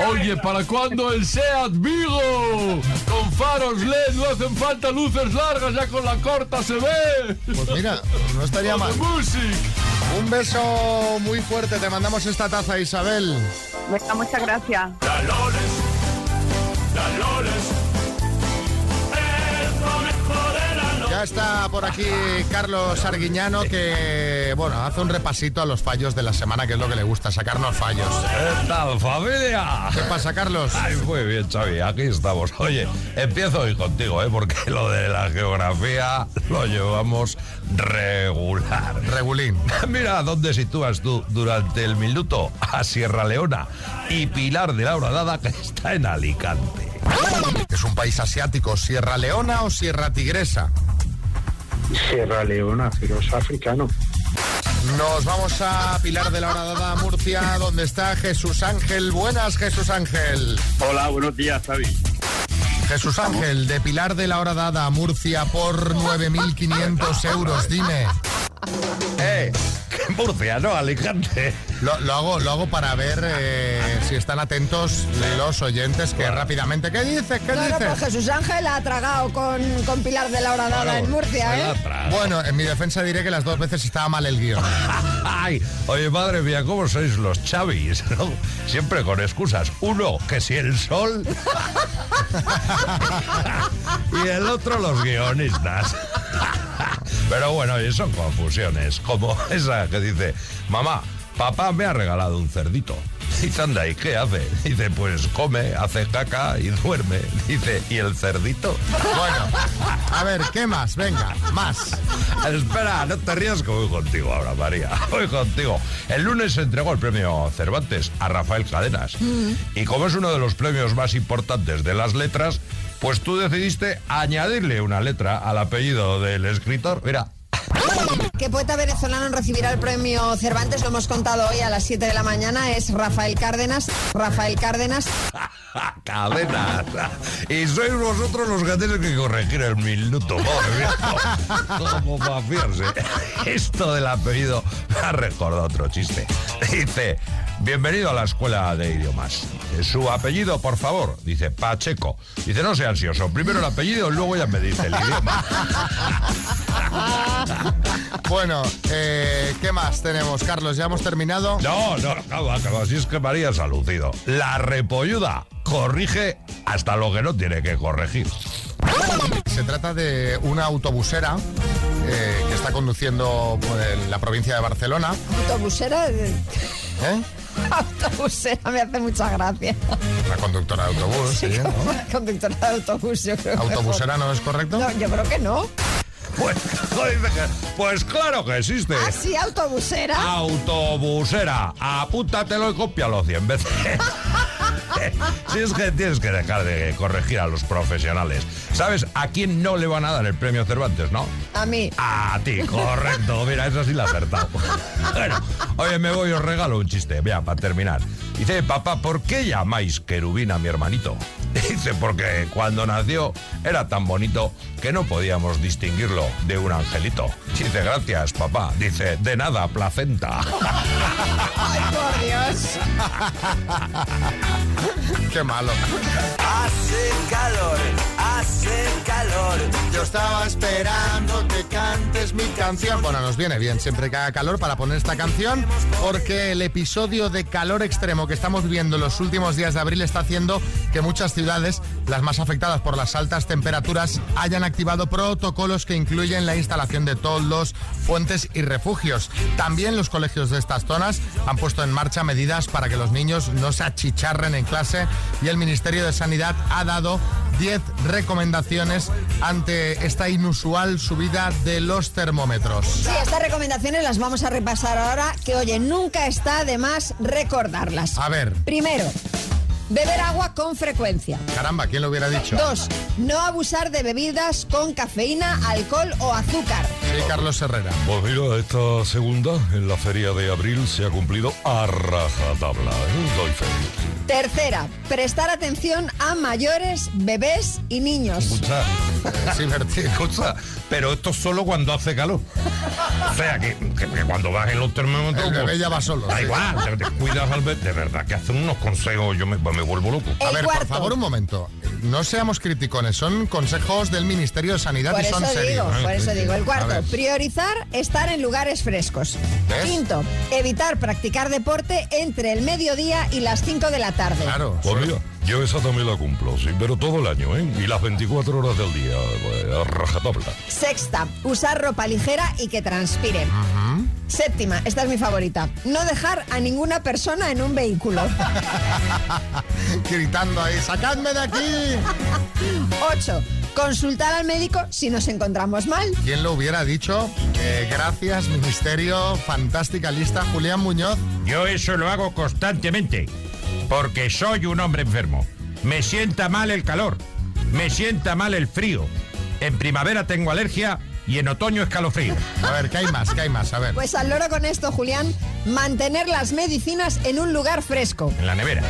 Oye, ¿para cuándo el SEAT Vigo? Con faros LED, no hacen falta luces largas, ya con la corta se ve. Pues mira, no estaría mal. Un beso muy fuerte. Te mandamos esta taza, Isabel. Venga, muchas gracias. Está por aquí Carlos Arguiñano que, bueno, hace un repasito a los fallos de la semana, que es lo que le gusta, sacarnos fallos. ¿Qué tal, familia? ¿Qué pasa, Carlos? Ay, muy bien, Xavi, aquí estamos. Oye, empiezo hoy contigo, ¿eh? Porque lo de la geografía lo llevamos regular. Regulín. Mira dónde sitúas tú durante el minuto a Sierra Leona y Pilar de la Horadada, que está en Alicante. ¿Es un país asiático, Sierra Leona o Sierra Tigresa? Sierra Leona, pero es africano. Nos vamos a Pilar de la Horadada, Murcia, donde está Jesús Ángel. Buenas, Jesús Ángel. Hola, buenos días, Xavi. Jesús Ángel, de Pilar de la Horadada, Murcia, por 9.500 euros. Dime. ¡Eh! Murcia, ¿no? Alicante. Lo, lo hago, lo hago para ver eh, si están atentos los oyentes que rápidamente. ¿Qué dices? ¿Qué no, dices? pues Jesús Ángel ha tragado con, con Pilar de la Horadada en Murcia, ¿eh? Bueno, en mi defensa diré que las dos veces estaba mal el guion. Ay, oye, madre mía, ¿cómo sois los chavis? no? Siempre con excusas. Uno, que si el sol. y el otro, los guionistas. Pero bueno, y son confusiones. Como esa que dice, mamá, papá me ha regalado un cerdito. Dice, anda, ¿y qué hace? Dice, pues come, hace caca y duerme. Dice, ¿y el cerdito? Bueno, a ver, ¿qué más? Venga, más. Espera, no te rías que voy contigo ahora, María. Voy contigo. El lunes se entregó el premio Cervantes a Rafael Cadenas. Y como es uno de los premios más importantes de las letras, pues tú decidiste añadirle una letra al apellido del escritor. Mira, ¿Qué poeta venezolano recibirá el premio Cervantes? Lo hemos contado hoy a las 7 de la mañana. Es Rafael Cárdenas. Rafael Cárdenas. Cadenas. Y sois vosotros los que tenéis que corregir el minuto. Como para fiarse. Esto del apellido me ha recordado otro chiste. Dice, bienvenido a la escuela de idiomas. Su apellido, por favor. Dice, Pacheco. Dice, no sea ansioso. Primero el apellido, luego ya me dice el idioma. Bueno, eh, ¿qué más tenemos, Carlos? ¿Ya hemos terminado? No, no, acaba, acaba. Así es que María se ha lucido. La repolluda corrige hasta lo que no tiene que corregir. Se trata de una autobusera eh, que está conduciendo por el- la provincia de Barcelona. Autobusera. ¿Eh? Autobusera me hace mucha gracia. La conductora de autobús, sí, ¿no? Conductora de autobús, yo creo. que ¿Autobusera no es correcto? No, yo creo que no. Pues, que- pues claro que existe. Ah, sí, autobusera. Autobusera, apúntatelo y cópialo 100 veces. si es que tienes que dejar de corregir a los profesionales. ¿Sabes a quién no le van a dar el premio Cervantes, no? A mí. A ti, correcto. Mira, eso sí la ha acertado. Bueno, oye, me voy, os regalo un chiste, vea, para terminar. Dice, papá, ¿por qué llamáis querubín a mi hermanito? Dice, porque cuando nació era tan bonito que no podíamos distinguirlo de un angelito. Dice, gracias, papá. Dice, de nada, placenta. Ay, por Dios. Qué malo. Hace calor, hace calor. Yo estaba esperando que cantes mi canción. Bueno, nos viene bien siempre que haga calor para poner esta canción, porque el episodio de calor extremo que estamos viviendo en los últimos días de abril está haciendo que muchas ciudades, las más afectadas por las altas temperaturas, hayan activado protocolos que incluyen la instalación de toldos, fuentes y refugios. También los colegios de estas zonas han puesto en marcha medidas para que los niños no se achicharren en clase y el Ministerio de Sanidad ha dado 10 recomendaciones ante esta inusual subida de los termómetros. Sí, estas recomendaciones las vamos a repasar ahora, que oye, nunca está de más recordarlas. A ver, Primero, beber agua con frecuencia. caramba, ¿quién lo hubiera dicho? Dos, no abusar de bebidas con cafeína, alcohol o azúcar. Sí, Carlos Herrera. Pues mira, esta segunda en la feria de abril se ha cumplido a rajatabla. ¿eh? Doy fe. Tercera, prestar atención a mayores, bebés y niños. Escucha, escucha, pero esto es solo cuando hace calor. O sea, que, que- que cuando bajen los termómetros... El bebé pues, ya va solo, Da sí. igual, te, te cuidas al bebé. De verdad, que hacen unos consejos, yo me, me vuelvo loco. A ver, por favor, un momento. No seamos criticones, son consejos del Ministerio de Sanidad Por y son eso serios. digo, por eso digo. El cuarto, priorizar estar en lugares frescos. ¿Ves? Quinto, evitar practicar deporte entre el mediodía y las 5 de la tarde. Claro. Mira, yo esa también la cumplo, sí, pero todo el año, ¿eh? Y las 24 horas del día, pues, a rajatabla. Sexta, usar ropa ligera y que transpire. Séptima, esta es mi favorita, no dejar a ninguna persona en un vehículo. Gritando ahí, ¡sacadme de aquí! Ocho, consultar al médico si nos encontramos mal. ¿Quién lo hubiera dicho? Eh, gracias, Ministerio. Fantástica lista. Julián Muñoz. Yo eso lo hago constantemente, porque soy un hombre enfermo. Me sienta mal el calor, me sienta mal el frío. En primavera tengo alergia y en otoño escalofrío. A ver, ¿qué hay más? ¿Qué hay más? A ver. Pues al loro con esto, Julián, mantener las medicinas en un lugar fresco. En la nevera.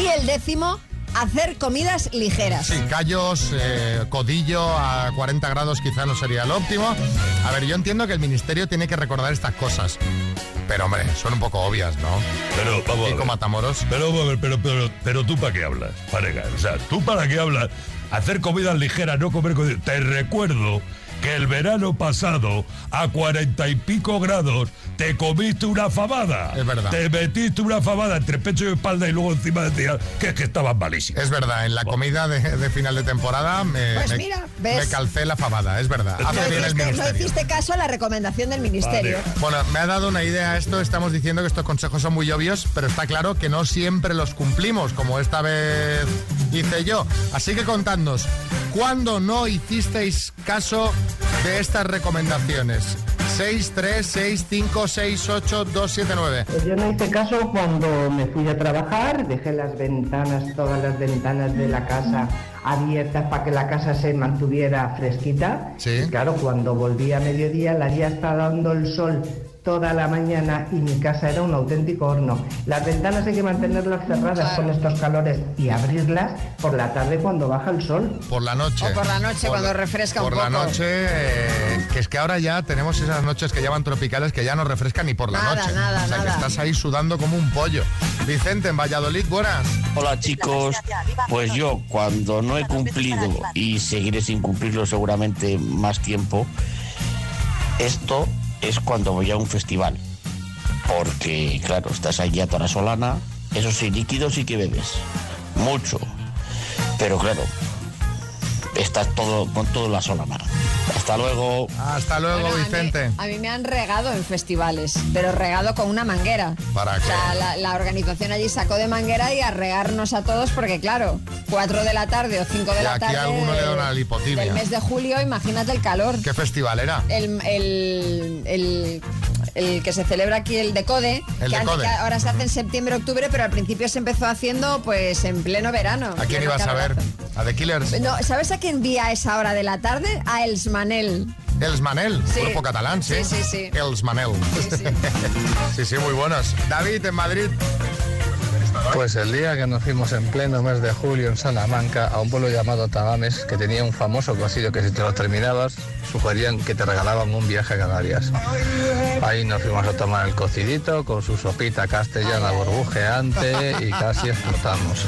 Y el décimo, hacer comidas ligeras. Sí, callos, eh, codillo a 40 grados quizá no sería lo óptimo. A ver, yo entiendo que el Ministerio tiene que recordar estas cosas. Pero, hombre, son un poco obvias, ¿no? Pero, vamos a Kiko ver. Matamoros. Pero, vamos a ver, pero, pero, pero tú para qué hablas? O sea, tú para qué hablas. Hacer comidas ligeras, no comer codillo. Te recuerdo que el verano pasado, a cuarenta y pico grados, te comiste una fabada. Es verdad. Te metiste una fabada entre pecho y espalda y luego encima decías que es que estabas malísimo. Es verdad, en la comida de, de final de temporada me, Pues me- mira, ¿ves? me calcé la fabada, es verdad. No Hace bien el hiciste, no hiciste caso a la recomendación del ministerio. Bueno, me ha dado una idea esto. Estamos diciendo que estos consejos son muy obvios, pero está claro que no siempre los cumplimos, como esta vez hice yo. Así que contadnos, ¿cuándo no hicisteis caso de estas recomendaciones? 6, 3, 6, 5, 6, 8, 2, 7, 9. Pues yo no hice caso cuando me fui a trabajar, dejé las ventanas, todas las ventanas de la casa abiertas para que la casa se mantuviera fresquita. Y claro, cuando volví a mediodía, la día está dando el sol toda la mañana y mi casa era un auténtico horno. Las ventanas hay que mantenerlas cerradas con estos calores y abrirlas por la tarde cuando baja el sol. Por la noche. O por la noche, cuando refresca Por un la poco. noche, eh, que es que ahora ya tenemos esas noches que llaman tropicales que ya no refrescan ni por la Nada, noche. nada, o sea, que estás ahí sudando como un pollo. Vicente, en Valladolid, buenas. Hola chicos, pues yo cuando no he cumplido y seguiré sin cumplirlo seguramente más tiempo, esto es cuando voy a un festival. Porque claro, estás allí a toda solana, eso sí, líquido sí que bebes, mucho. Pero claro, estás estás todo con todo en la sola mano. Hasta luego. Hasta luego, Bueno, a mí- Vicente. A mí me han regado en festivales, pero regado con una manguera. ¿Para O sea, la, la organización allí sacó de manguera y a regarnos a todos porque, claro, 4 de la tarde o 5 de Y la aquí tarde a alguno le da una lipotimia. del mes de julio, imagínate el calor. ¿Qué festival era? El, el, el- el que se celebra aquí, el Decode, El que, Decode. ahora se hace en septiembre-octubre, pero al principio se empezó haciendo pues en pleno verano. ¿A quién ibas a ver? ¿A The Killers? No, ¿Sabes a quién vi a esa hora de la tarde? A Els Manel. Els Manel, Sí. grupo catalán, sí. Sí, sí, sí. Els Manel. Sí, sí, muy buenos. David, en Madrid. Pues el día que nos fuimos en pleno mes de julio en Salamanca a un pueblo llamado Tagames que tenía un famoso cocido que si te lo terminabas sugerían que te regalaban un viaje a Canarias. Ahí nos fuimos a tomar el cocidito con su sopita castellana burbujeante y casi explotamos.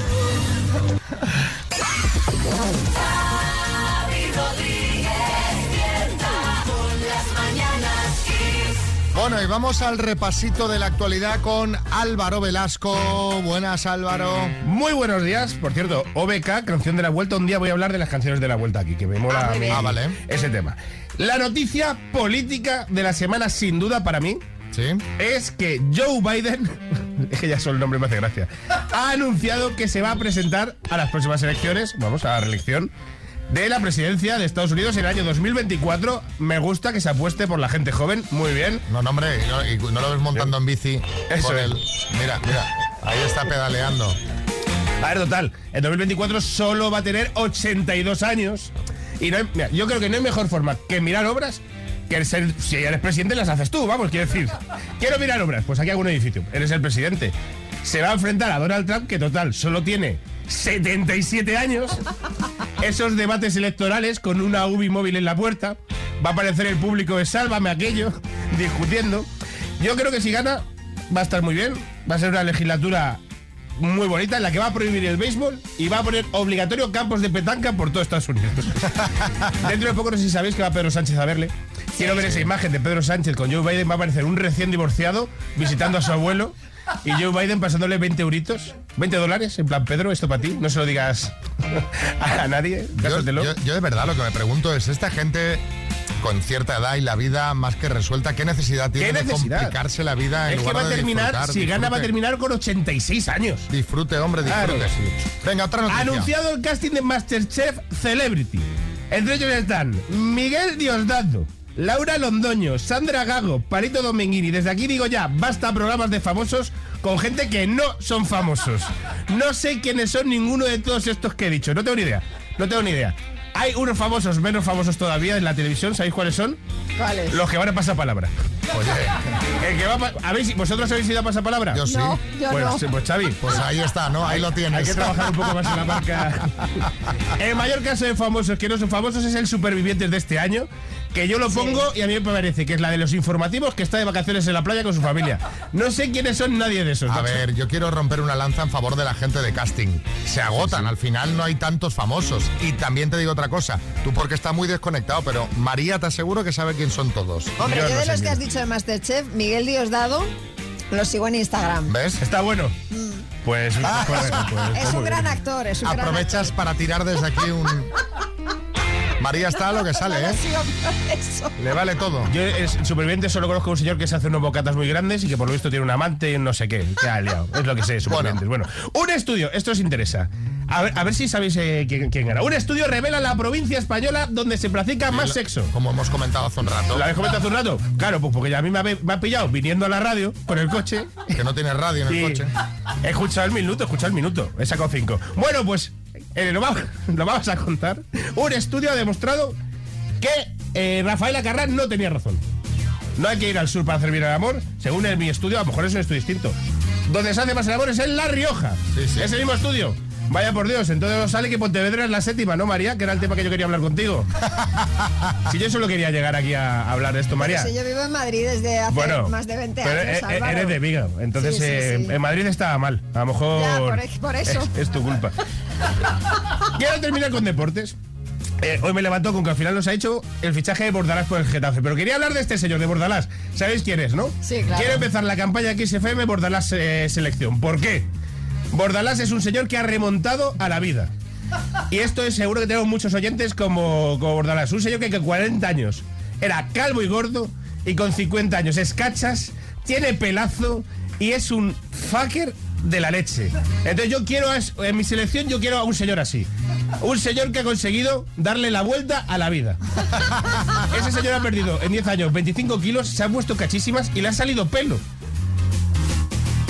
Bueno, y vamos al repasito de la actualidad con Álvaro Velasco. Buenas, Álvaro. Muy buenos días. Por cierto, OBK, canción de la vuelta. Un día voy a hablar de las canciones de la vuelta aquí, que me mola Ah. Ah, vale. ese tema. La noticia política de la semana, sin duda para mí, es que Joe Biden, es que ya solo el nombre me hace gracia, ha anunciado que se va a presentar a las próximas elecciones, vamos, a la reelección de la presidencia de Estados Unidos en el año 2024. Me gusta que se apueste por la gente joven, muy bien. No, no, hombre, y no, y no lo ves montando en bici. Eso es. el- Mira, mira, ahí está pedaleando. A ver, total, en 2024 solo va a tener 82 años. Y no hay- mira, yo creo que no hay mejor forma que mirar obras que ser, si eres presidente las haces tú, vamos, quiero decir. Quiero mirar obras, pues aquí hago un edificio, eres el presidente. Se va a enfrentar a Donald Trump, que total, solo tiene 77 años. Esos debates electorales con una UBI móvil en la puerta. Va a aparecer el público de Sálvame aquello, discutiendo. Yo creo que si gana, va a estar muy bien. Va a ser una legislatura muy bonita en la que va a prohibir el béisbol y va a poner obligatorio campos de petanca por todo Estados Unidos. Dentro de poco no sé si sabéis que va Pedro Sánchez a verle. Quiero ver esa imagen de Pedro Sánchez con Joe Biden. Va a aparecer un recién divorciado visitando a su abuelo y Joe Biden pasándole 20 euritos, 20 dólares. En plan, Pedro, esto para ti. No se lo digas a nadie. Yo, Cásatelo. yo- yo de verdad lo que me pregunto es, esta gente con cierta edad y la vida más que resuelta, ¿qué necesidad tiene ¿Qué de necesidad? complicarse la vida en Es que lugar va a de terminar, si gana, va a terminar con 86 años. Disfrute, hombre, Claro disfrute. que Venga, otra noticia. Anunciado el casting de Masterchef Celebrity. Entre ellos están Miguel Diosdado, Laura Londoño, Sandra Gago, Palito Dominguini. Desde aquí digo ya, basta programas de famosos con gente que no son famosos. No sé quiénes son ninguno de todos estos que he dicho. No tengo ni idea. No tengo ni idea. Hay unos famosos, menos famosos todavía en la televisión. ¿Sabéis cuáles son? ¿Cuáles? Los que van a pasar palabra. Oye, el que va a pa- ¿habéis- ¿Vosotros habéis ido a pasar palabra? Yo sí. No, yo bueno, no. sí, pues Xavi. Pues ahí está, ¿no? Ahí lo tienes. Hay que trabajar un poco más en la marca. El mayor caso de famosos que no son famosos es el Supervivientes de este año, que yo lo pongo y a mí me parece que es la de los informativos que está de vacaciones en la playa con su familia. No sé quiénes son nadie de esos. A macho. ver, yo quiero romper una lanza en favor de la gente de casting. Se agotan, al final no hay tantos famosos. Y también te digo otra cosa, tú porque estás muy desconectado, pero María te aseguro que sabe quién son todos. Hombre, yo, no de los que quién. has dicho de Masterchef, Miguel Diosdado, lo sigo en Instagram. ¿Ves? Está bueno. Pues, Ah, pues, pues, Es muy un gran actor, es un gran Aprovechas para tirar desde aquí un... María está a lo que sale, ¿eh? Le vale todo. Yo es superviviente solo conozco a un señor que se hace unos bocatas muy grandes y que por lo visto tiene un amante y no sé qué. Que ha liado. Es lo que sé, supervivientes. Bueno. un estudio, esto os interesa. A ver, a ver si sabéis eh, quién, quién gana. Un estudio revela la provincia española donde se practica más sexo. Como hemos comentado hace un rato. ¿La habéis comentado hace un rato? Claro, pues porque a mí me ha, me ha pillado viniendo a la radio con el coche. Que no tiene radio en el y coche. He escuchado el minuto, he escuchado el minuto. He sacado cinco. Bueno, pues eh, lo, vamos, lo vamos a contar. Un estudio ha demostrado que eh, Rafael Acarrán no tenía razón. No hay que ir al sur para hacer bien el amor. Según el, mi estudio, a lo mejor es un estudio distinto. Donde se hace más el amor es en La Rioja. Es el mismo estudio. Vaya por Dios, entonces sale que Pontevedra es la séptima, ¿no, María? Que era el tema que yo quería hablar contigo. si yo solo quería llegar aquí a hablar de esto, María. Si yo vivo en Madrid desde hace Bueno, más de 20 pero años. e- e- Álvaro. eres de Vigo, entonces Sí, sí, eh, sí. en Madrid estaba mal. A lo mejor Ya, por- por eso. Es, es tu culpa. Quiero terminar con deportes. Eh, hoy me levantó con que al final nos ha hecho el fichaje de Bordalás por el Getafe. Pero quería hablar de este señor, de Bordalás. ¿Sabéis quién es, no? Sí, claro. Quiero empezar la campaña XFM Bordalás eh, Selección. ¿Por qué? Bordalás es un señor que ha remontado a la vida. Y esto es seguro que tenemos muchos oyentes como, como Bordalás. Un señor que con 40 años era calvo y gordo y con 50 años es cachas, tiene pelazo y es un fucker de la leche. Entonces yo quiero, a- en mi selección yo quiero a un señor así. Un señor que ha conseguido darle la vuelta a la vida. Ese señor ha perdido en 10 años 25 kilos, se ha puesto cachísimas y le ha salido pelo.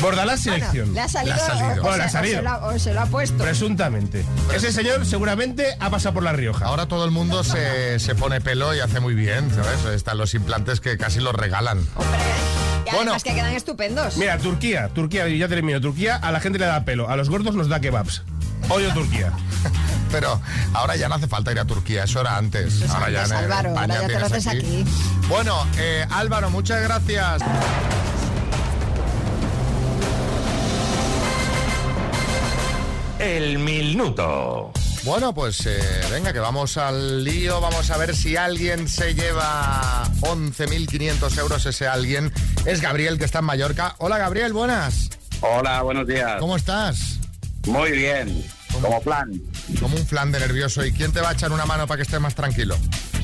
Bordalás selección. Le ha salido, O, Bueno, o le ha se- o se salido. lo ha- o se lo ha puesto. Presuntamente. Ese señor seguramente ha pasado por La Rioja. Ahora todo el mundo se, se pone pelo y hace muy bien, ¿sabes? Están los implantes que casi los regalan. Y además que quedan estupendos. Mira, Turquía, Turquía, y ya termino. Turquía a la gente le da pelo, a los gordos nos da kebabs. Odio Turquía. Pero ahora ya no hace falta ir a Turquía, eso era antes. Pues ahora ya antes, en Álvaro, ahora ya te lo haces aquí. Bueno, eh, Álvaro, muchas gracias. El minuto. Bueno, pues eh, venga, que vamos al lío. Vamos a ver si alguien se lleva 11.500 euros. Ese alguien es Gabriel, que está en Mallorca. Hola, Gabriel, buenas. Hola, buenos días. ¿Cómo estás? Muy bien, como plan. Como un flan de nervioso. ¿Y quién te va a echar una mano para que estés más tranquilo?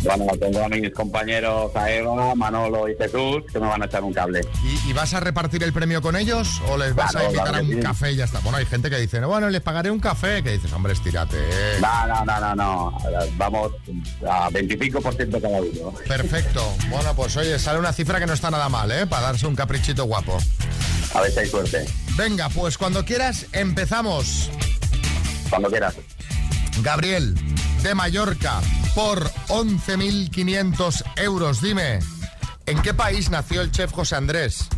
Bueno, tengo a mis compañeros, a Eva, Manolo y Jesús, que me van a echar un cable. ¿Y, y vas a repartir el premio con ellos o les vas Claro, a invitar claro a un sí. café y ya está? Bueno, hay gente que dice, bueno, les pagaré un café. Que dices, hombre, estírate. eh". No, no, no, no, no. Vamos a 25% cada uno. Perfecto. Bueno, pues oye, sale una cifra que no está nada mal, ¿eh? Para darse un caprichito guapo. A ver si hay suerte. Venga, pues cuando quieras, empezamos. Cuando quieras. Gabriel, de Mallorca, por 11.500 euros. Dime, ¿en qué país nació el chef José Andrés?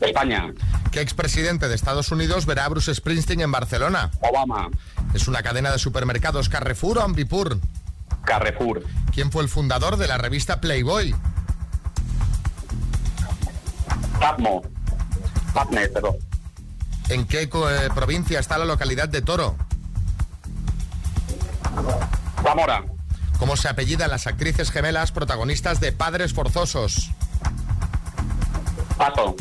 España. ¿Qué expresidente de Estados Unidos verá a Bruce Springsteen en Barcelona? Obama. ¿Es una cadena de supermercados Carrefour o Ambipur? Carrefour. ¿Quién fue el fundador de la revista Playboy? Patmo. Perdón. ¿En qué eh, provincia está la localidad de Toro? Zamora. ¿Cómo se apellidan las actrices gemelas protagonistas de Padres Forzosos? Paso.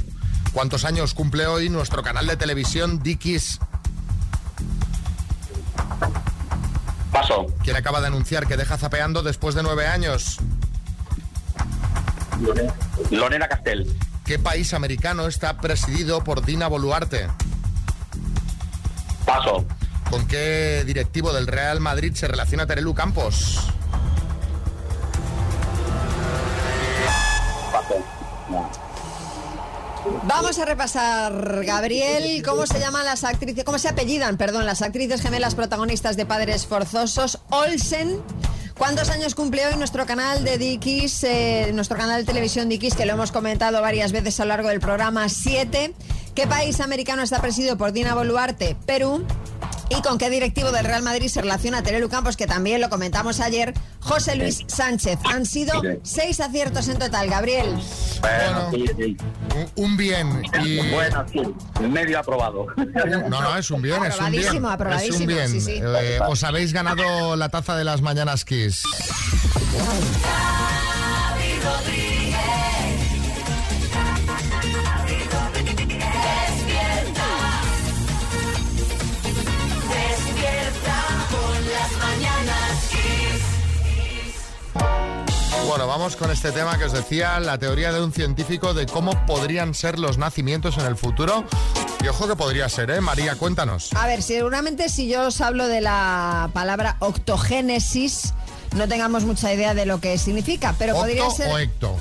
¿Cuántos años cumple hoy nuestro canal de televisión Dickies? Paso. ¿Quién acaba de anunciar que deja zapeando después de nueve años? Lorena Castel. ¿Qué país americano está presidido por Dina Boluarte? Paso. ¿Con qué directivo del Real Madrid se relaciona Terelu Campos? Vamos a repasar, Gabriel, cómo se llaman las actrices, cómo se apellidan, perdón, las actrices gemelas protagonistas de Padres Forzosos, Olsen. ¿Cuántos años cumple hoy nuestro canal de Dickies, eh, nuestro canal de televisión Dickies, que lo hemos comentado varias veces a lo largo del programa 7? ¿Qué país americano está presidido por Dina Boluarte? Perú. ¿Y con qué directivo del Real Madrid se relaciona Terelu Campos, que también lo comentamos ayer, José Luis Sánchez? Han sido seis aciertos en total, Gabriel. Bueno, sí, sí. Un, bien. Y... Bueno, sí. Medio aprobado. No, no, es un bien, es un bien. Aprobadísimo, aprobadísimo, Es un bien. sí, sí. Eh, os habéis ganado la taza de las mañanas Kiss. Despierta Bueno, vamos con este tema que os decía, la teoría de un científico de cómo podrían ser los nacimientos en el futuro. Y ojo que podría ser, ¿eh? María, cuéntanos. A ver, seguramente si yo os hablo de la palabra octogénesis, no tengamos mucha idea de lo que significa, pero podría ¿Octo ser... o?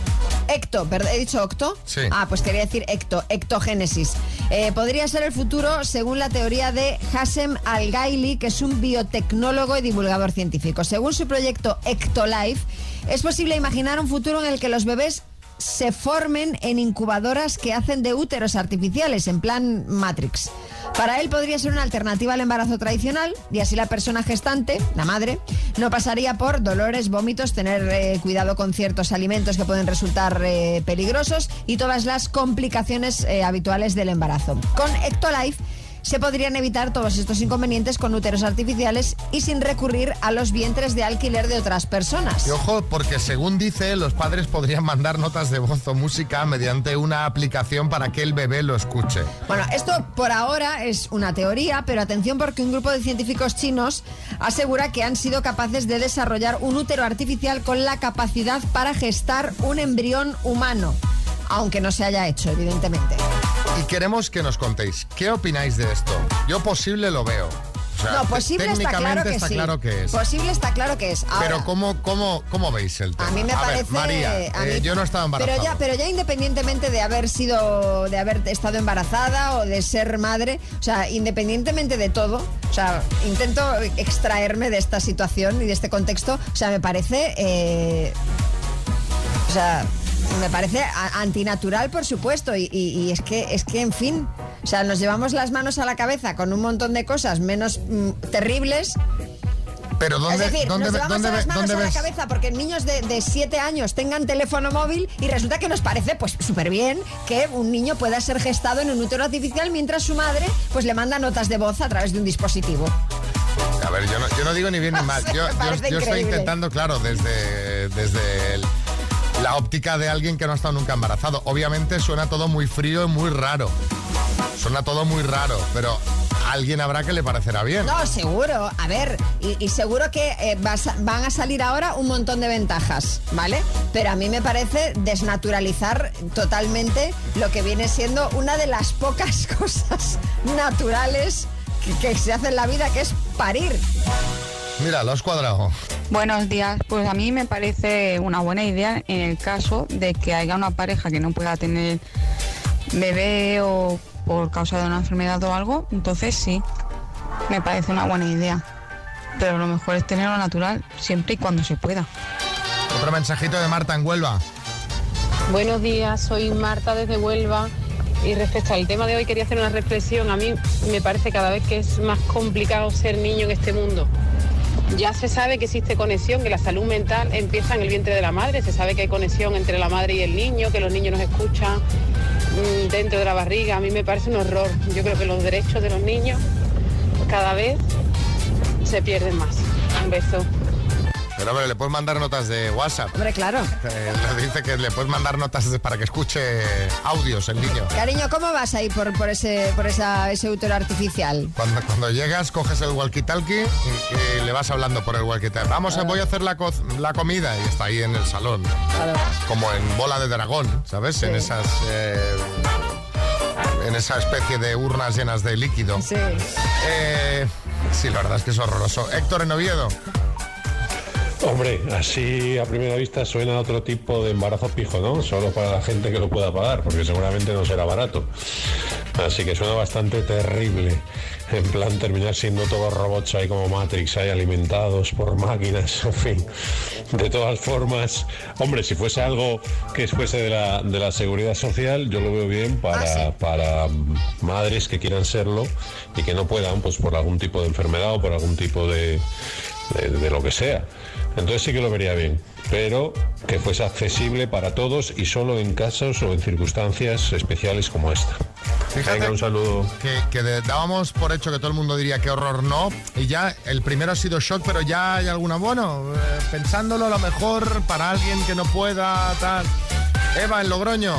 Ecto, perdón, ¿he dicho octo? Sí. Ah, pues quería decir ecto, ectogénesis. Eh, podría ser el futuro según la teoría de Hassem Al-Gaili, que es un biotecnólogo y divulgador científico. Según su proyecto Ectolife, es posible imaginar un futuro en el que los bebés se formen en incubadoras que hacen de úteros artificiales, en plan Matrix. Para él podría ser una alternativa al embarazo tradicional y así la persona gestante, la madre, no pasaría por dolores, vómitos, tener eh, cuidado con ciertos alimentos que pueden resultar eh, peligrosos y todas las complicaciones eh, habituales del embarazo. Con Ectolife se podrían evitar todos estos inconvenientes con úteros artificiales y sin recurrir a los vientres de alquiler de otras personas. Y ojo, porque según dice, los padres podrían mandar notas de voz o música mediante una aplicación para que el bebé lo escuche. Bueno, esto por ahora es una teoría, pero atención porque un grupo de científicos chinos asegura que han sido capaces de desarrollar un útero artificial con la capacidad para gestar un embrión humano, aunque no se haya hecho, evidentemente. Y queremos que nos contéis, ¿qué opináis de esto? Yo posible lo veo. O sea, no, posible está claro que está sí. claro que es. Posible está claro que es. Ahora, Pero ¿cómo, cómo, ¿cómo veis el tema? A mí me ver, parece. María, a eh, mí- yo no estaba embarazado. Pero ya, pero ya independientemente de haber sido, de haber estado embarazada o de ser madre, o sea, independientemente de todo, o sea, intento extraerme de esta situación y de este contexto, o sea, me parece, eh, o sea, me parece a- antinatural, por supuesto, y, y- y es que, es que, en fin, o sea, nos llevamos las manos a la cabeza con un montón de cosas menos mm, terribles. Pero ¿dónde, es decir, dónde, nos llevamos dónde, las ve- manos dónde a la ves? cabeza porque niños de, de 7 años tengan teléfono móvil y resulta que nos parece pues súper bien que un niño pueda ser gestado en un útero artificial mientras su madre pues le manda notas de voz a través de un dispositivo. A ver, yo no, yo no digo ni bien ni mal. Yo, yo- yo estoy intentando, claro, desde, desde el- la óptica de alguien que no ha estado nunca embarazado. Obviamente suena todo muy frío y muy raro. Suena todo muy raro, pero alguien habrá que le parecerá bien. No, seguro. A ver, y, seguro que eh, van a salir ahora un montón de ventajas, ¿vale? Pero a mí me parece desnaturalizar totalmente lo que viene siendo una de las pocas cosas naturales que, que se hace en la vida, que es parir. Mira, lo has cuadrado. Buenos días, pues a mí me parece una buena idea en el caso de que haya una pareja que no pueda tener bebé o por causa de una enfermedad o algo, entonces sí, me parece una buena idea. Pero lo mejor es tenerlo natural, siempre y cuando se pueda. Otro mensajito de Marta en Huelva. Buenos días, soy Marta desde Huelva y respecto al tema de hoy quería hacer una reflexión. A mí me parece cada vez que es más complicado ser niño en este mundo. Ya se sabe que existe conexión, que la salud mental empieza en el vientre de la madre, se sabe que hay conexión entre la madre y el niño, que los niños nos escuchan mm, dentro de la barriga. A mí me parece un horror. Yo creo que los derechos de los niños cada vez se pierden más. Un beso. Pero hombre, le puedes mandar notas de WhatsApp. Hombre, claro. Eh, dice que le puedes mandar notas para que escuche audios el niño. Cariño, ¿cómo vas ahí por, por ese, por esa, ese útero artificial? Cuando, cuando llegas, coges el walkie-talkie y, y le vas hablando por el walkie-talkie. Vamos, voy a hacer la, co- la comida y está ahí en el salón. Como en bola de dragón, ¿sabes? En esas... eh, en esa especie de urnas llenas de líquido. Sí. Eh, sí, la verdad es que es horroroso. Héctor en Oviedo. Hombre, así a primera vista suena otro tipo de embarazo pijo, ¿no? Solo para la gente que lo pueda pagar, porque seguramente no será barato. Así que suena bastante terrible. En plan, terminar siendo todos robots ahí como Matrix, ahí alimentados por máquinas, en fin. De todas formas, hombre, si fuese algo que fuese de la, de la seguridad social, yo lo veo bien para, para madres que quieran serlo y que no puedan, pues por algún tipo de enfermedad o por algún tipo de, de, de lo que sea. Entonces sí que lo vería bien, pero que fuese accesible para todos y solo en casos o en circunstancias especiales como esta. Fíjate Venga, un saludo. Que, que de- dábamos por hecho que todo el mundo diría que horror no. Y ya el primero ha sido shock, pero ya hay alguna. Bueno, eh, pensándolo a lo mejor para alguien que no pueda, tal. Eva, en Logroño.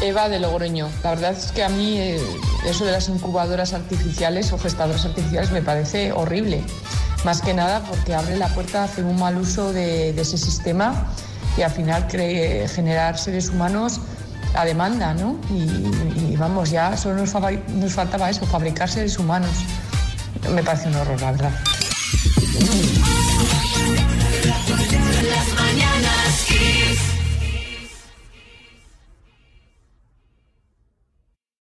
Eva de Logroño. La verdad es que a mí eh, eso de las incubadoras artificiales o gestadoras artificiales me parece horrible. Más que nada porque abre la puerta a hacer un mal uso de, ese sistema y al final cree generar seres humanos a demanda, ¿no? Y, vamos, ya solo nos, nos faltaba eso, fabricar seres humanos. Me parece un horror, la verdad.